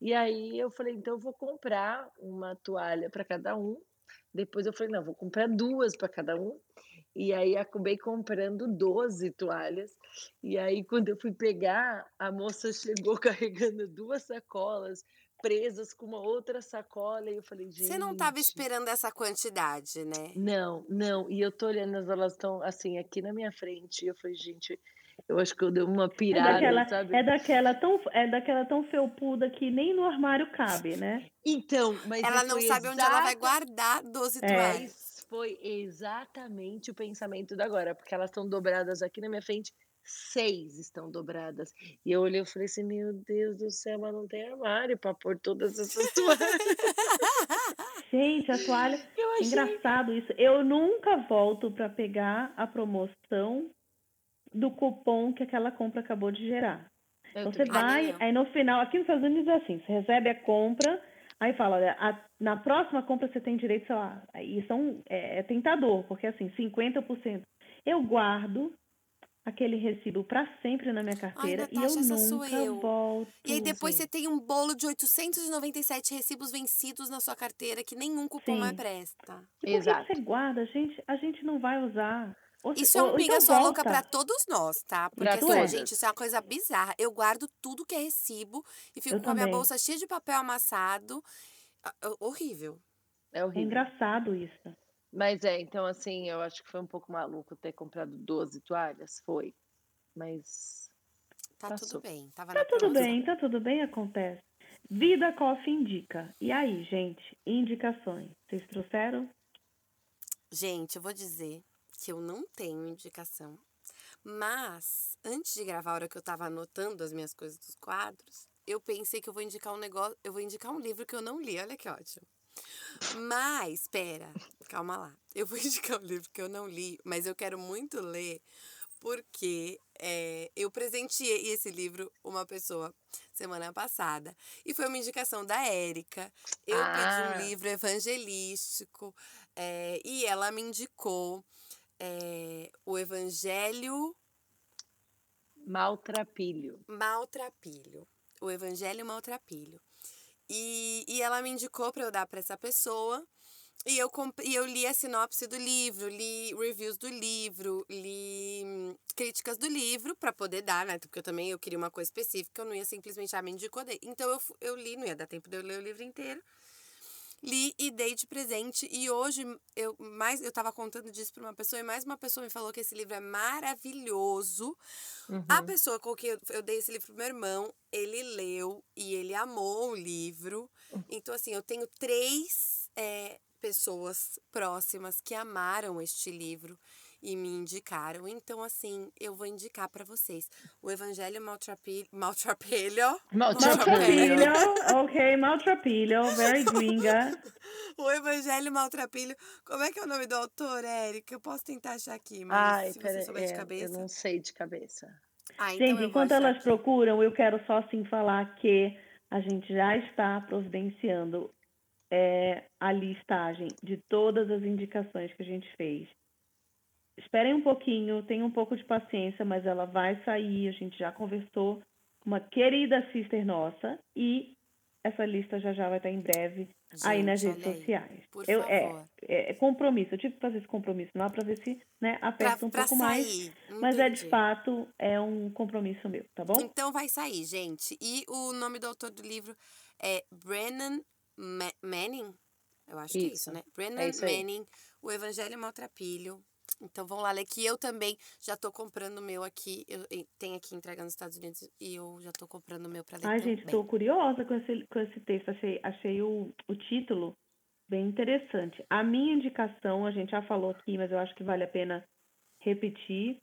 Speaker 2: E aí eu falei, então eu vou comprar uma toalha para cada um. Depois eu falei, não, vou comprar duas para cada um. E aí acabei comprando 12 toalhas. E aí quando eu fui pegar, a moça chegou carregando duas sacolas presas com uma outra sacola e eu falei, gente.
Speaker 1: Você não tava esperando essa quantidade, né?
Speaker 2: Não, não. E eu tô olhando, as elas estão assim aqui na minha frente. E eu falei, gente, eu acho que eu dei uma
Speaker 3: É
Speaker 2: pirada,
Speaker 3: daquela,
Speaker 2: sabe?
Speaker 3: é, daquela tão, é daquela tão felpuda que nem no armário cabe, né?
Speaker 2: Então, mas
Speaker 1: Ela não sabe onde ela vai
Speaker 2: exata-
Speaker 1: guardar 12
Speaker 3: É.
Speaker 2: foi exatamente o pensamento da agora, porque elas estão dobradas aqui na minha frente, seis estão dobradas. E eu olhei e falei assim: Meu Deus do céu, mas não tem armário para pôr todas essas toalhas.
Speaker 3: Gente, a toalha.
Speaker 2: Eu
Speaker 3: É
Speaker 2: achei.
Speaker 3: engraçado isso. Eu nunca volto para pegar a promoção do cupom que aquela compra acabou de gerar.
Speaker 2: Eu
Speaker 3: Então, você vai, aí no final, aqui nos Estados Unidos é assim, você recebe a compra, aí fala, olha, a- na próxima compra você tem direito, sei lá, aí são, é, é tentador, porque assim, 50%. Eu guardo aquele recibo para sempre na minha carteira e
Speaker 1: Natasha,
Speaker 3: eu
Speaker 1: essa sou
Speaker 3: nunca
Speaker 1: eu.
Speaker 3: volto.
Speaker 1: E aí depois
Speaker 2: Sim.
Speaker 1: você tem um bolo de 897 recibos vencidos na sua carteira que nenhum cupom mais
Speaker 3: Sim.
Speaker 1: presta.
Speaker 3: E por que
Speaker 2: Exato.
Speaker 3: que você guarda? Gente, a gente não vai usar. Ou
Speaker 1: Isso é um pinga só louca pra todos nós, tá? Porque assim, gente, isso é uma coisa bizarra. Eu guardo tudo que é recibo e fico
Speaker 3: Eu
Speaker 1: com a minha bolsa cheia de papel amassado. Ah, ah, Horrível.
Speaker 2: É
Speaker 3: É
Speaker 2: horrível.
Speaker 3: engraçado isso.
Speaker 2: Mas é, então assim, eu acho que foi um pouco maluco ter comprado 12 toalhas. Foi. Mas.
Speaker 1: Tá
Speaker 2: Passou.
Speaker 1: tudo bem. Tava
Speaker 3: Tá
Speaker 1: na
Speaker 3: tudo bem, tá tudo bem, acontece. Vida Coffee indica. E aí, gente, indicações. Vocês trouxeram?
Speaker 1: Gente, eu vou dizer que eu não tenho indicação. Mas, antes de gravar, a hora que eu tava anotando as minhas coisas dos quadros, eu pensei que eu vou indicar um negócio, eu vou indicar um livro que eu não li. Olha que ótimo. Mas, espera, calma lá. Eu vou indicar um livro que eu não li, mas eu quero muito ler porque é, eu presenteei esse livro uma pessoa semana passada e foi uma indicação da Érica. Eu
Speaker 2: Ah.
Speaker 1: pedi um livro evangelístico é, e ela me indicou é, o Evangelho
Speaker 2: Maltrapilho.
Speaker 1: Maltrapilho. O Evangelho Maltrapilho. E, e ela me indicou para eu dar para essa pessoa. E eu, e eu li a sinopse do livro, li reviews do livro, li hum, críticas do livro para poder dar, né? Porque eu também eu queria uma coisa específica, eu não ia simplesmente, ah, me indicou. Então eu, eu li, não ia dar tempo de eu ler o livro inteiro. Li e dei de presente. E hoje eu mais eu tava contando disso para uma pessoa e mais uma pessoa me falou que esse livro é maravilhoso. A
Speaker 2: Uhum.
Speaker 1: pessoa com quem eu, eu dei esse livro pro meu irmão, ele leu e ele amou o livro. Então, assim, eu tenho três é, pessoas próximas que amaram este livro. E me indicaram. Então, assim, eu vou indicar para vocês o Evangelho Maltrapilho. Maltrapilho.
Speaker 3: Maltrapilho, ok, Maltrapilho, very gringa.
Speaker 1: o Evangelho Maltrapilho. Como é que é o nome do autor, Érica? Eu posso tentar achar aqui, mas
Speaker 2: Ai,
Speaker 1: se
Speaker 2: pera,
Speaker 1: você souber de
Speaker 2: é,
Speaker 1: cabeça.
Speaker 2: eu não sei de cabeça.
Speaker 1: Ah, então
Speaker 3: Gente, enquanto elas
Speaker 1: aqui.
Speaker 3: procuram, eu quero só assim falar que a gente já está providenciando é, a listagem de todas as indicações que a gente fez. Esperem um pouquinho, tenham um pouco de paciência, mas ela vai sair. A gente já conversou com uma querida sister nossa e essa lista já já vai estar em breve aí nas
Speaker 1: Gente,
Speaker 3: redes
Speaker 1: aí.
Speaker 3: sociais.
Speaker 1: Por
Speaker 3: Eu, é,
Speaker 1: favor.
Speaker 3: é, é compromisso. Eu tive que fazer esse compromisso lá para ver se né,
Speaker 1: Pra,
Speaker 3: aperta um
Speaker 1: pra
Speaker 3: pouco mais.
Speaker 1: sair.
Speaker 3: Mas é de
Speaker 1: entendi.
Speaker 3: fato é um compromisso meu, tá bom?
Speaker 1: Então vai sair, gente. E o nome do autor do livro é Brennan Ma- Manning. Eu acho que é isso,
Speaker 2: Isso,
Speaker 1: né? Brennan
Speaker 2: isso aí.
Speaker 1: Manning, O Evangelho Maltrapilho. Então vão lá ler que eu também já tô comprando o meu aqui. Eu tenho aqui entrega nos Estados Unidos e eu já tô comprando o meu pra ler
Speaker 3: Ai,
Speaker 1: também.
Speaker 3: gente, estou curiosa com esse, com esse texto. Achei, achei o, o título bem interessante. A minha indicação, a gente já falou aqui, mas eu acho que vale a pena repetir,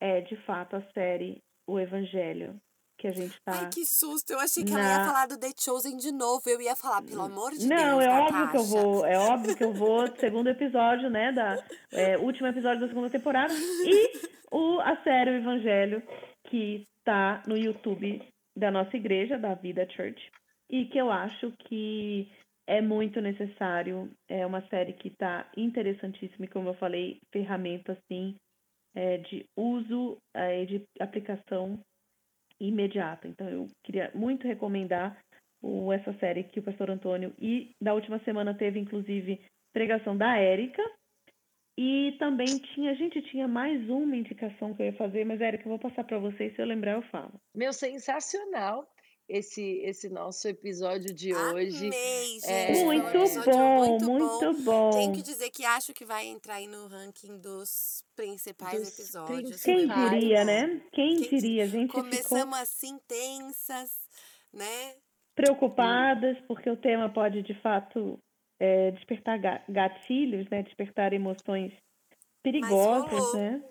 Speaker 3: é de fato a série O Evangelho, que a gente tá.
Speaker 1: Ai, que susto! Eu achei que ela ia
Speaker 3: na-
Speaker 1: falar do The Chosen de novo. Eu ia falar, pelo amor de
Speaker 3: Não,
Speaker 1: Deus,
Speaker 3: é óbvio que eu vou, é óbvio que eu vou, segundo episódio, né, da é, último episódio da segunda temporada e o a série O Evangelho que tá no YouTube da nossa igreja, da Vida Church, e que eu acho que é muito necessário, é uma série que tá interessantíssima e como eu falei, ferramenta assim é, de uso é, de aplicação imediata. Então eu queria muito recomendar o, essa série que o pastor Antônio e da última semana teve inclusive pregação da Érica e também tinha, gente, tinha mais uma indicação que eu ia fazer, mas Érica, eu vou passar para vocês, se eu lembrar eu falo.
Speaker 2: Meu, sensacional esse, esse nosso episódio de hoje.
Speaker 1: Amei, gente.
Speaker 2: É,
Speaker 1: um
Speaker 3: muito
Speaker 1: episódio
Speaker 3: bom,
Speaker 1: muito
Speaker 3: muito bom.
Speaker 1: Tenho que dizer que acho que vai entrar aí no ranking dos principais
Speaker 2: Dos
Speaker 1: episódios.
Speaker 3: Quem diria, né? Quem
Speaker 1: Quem
Speaker 3: diria? A gente ficou
Speaker 1: Começamos assim tensas, né?
Speaker 3: preocupadas porque o tema pode de fato é, despertar ga- gatilhos, né? Despertar emoções perigosas,
Speaker 1: rolou.
Speaker 3: né?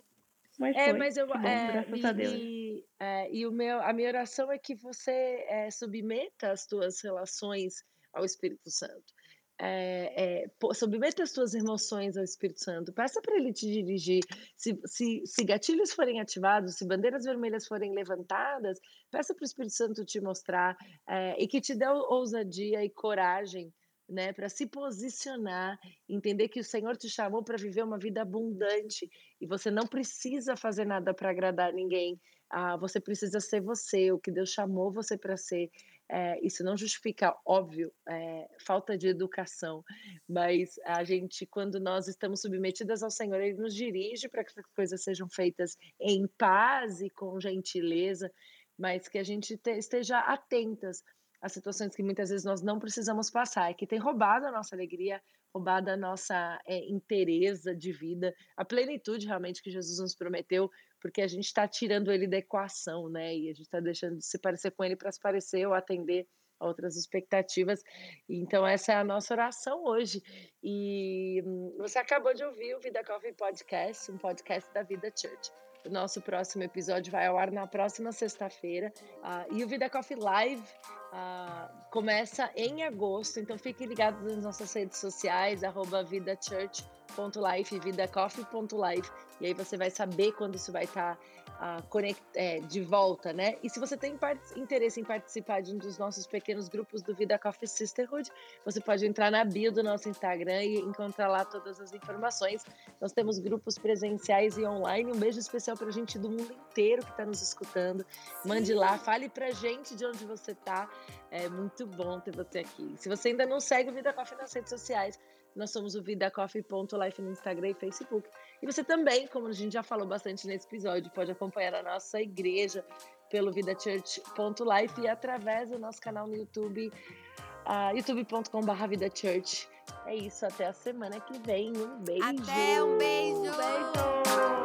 Speaker 3: Mas
Speaker 2: É,
Speaker 3: foi.
Speaker 2: mas eu,
Speaker 3: bom,
Speaker 2: é,
Speaker 3: graças
Speaker 2: e,
Speaker 3: a Deus.
Speaker 2: e, é, e o meu, a minha oração é que você é, submeta as tuas relações ao Espírito Santo. É, é, submeta as tuas emoções ao Espírito Santo. Peça para ele te dirigir. Se, se, se gatilhos forem ativados, se bandeiras vermelhas forem levantadas, peça para o Espírito Santo te mostrar é, e que te dê ousadia e coragem né, para se posicionar, entender que o Senhor te chamou para viver uma vida abundante e você não precisa fazer nada para agradar ninguém. Ah, você precisa ser você, o que Deus chamou você para ser. É, isso não justifica, óbvio, é, falta de educação, mas a gente, quando nós estamos submetidas ao Senhor, Ele nos dirige para que as coisas sejam feitas em paz e com gentileza, mas que a gente te, esteja atentas às situações que muitas vezes nós não precisamos passar, que tem roubado a nossa alegria, roubado a nossa é, inteireza de vida, a plenitude realmente que Jesus nos prometeu, porque a gente está tirando ele da equação, né? E a gente está deixando de se parecer com ele para se parecer ou atender a outras expectativas. Então, essa é a nossa oração hoje. E hum, você acabou de ouvir o Vida Coffee Podcast, um podcast da Vida Church. O nosso próximo episódio vai ao ar na próxima sexta-feira. Uh, e o Vida Coffee Live uh, começa em agosto, então fique ligado nas nossas redes sociais, arroba vidachurch.life, vidacoffee.life, e aí você vai saber quando isso vai estar tá, uh, conect, é, de volta, né? E se você tem interesse em participar de um dos nossos pequenos grupos do Vida Coffee Sisterhood, você pode entrar na bio do nosso Instagram e encontrar lá todas as informações. Nós temos grupos presenciais e online. Um beijo especial pra gente do mundo inteiro que está nos escutando. Mande lá, fale pra gente de onde você tá. É muito bom ter você aqui. Se você ainda não segue o Vida Coffee nas redes sociais, nós somos o vidacoffee.life no Instagram e Facebook. E você também, como a gente já falou bastante nesse episódio, pode acompanhar a nossa igreja pelo vidachurch.life e através do nosso canal no YouTube, uh, youtube.com.br vidachurch. É isso, até a semana que vem. Um beijo!
Speaker 1: Até um beijo!
Speaker 3: Beijo!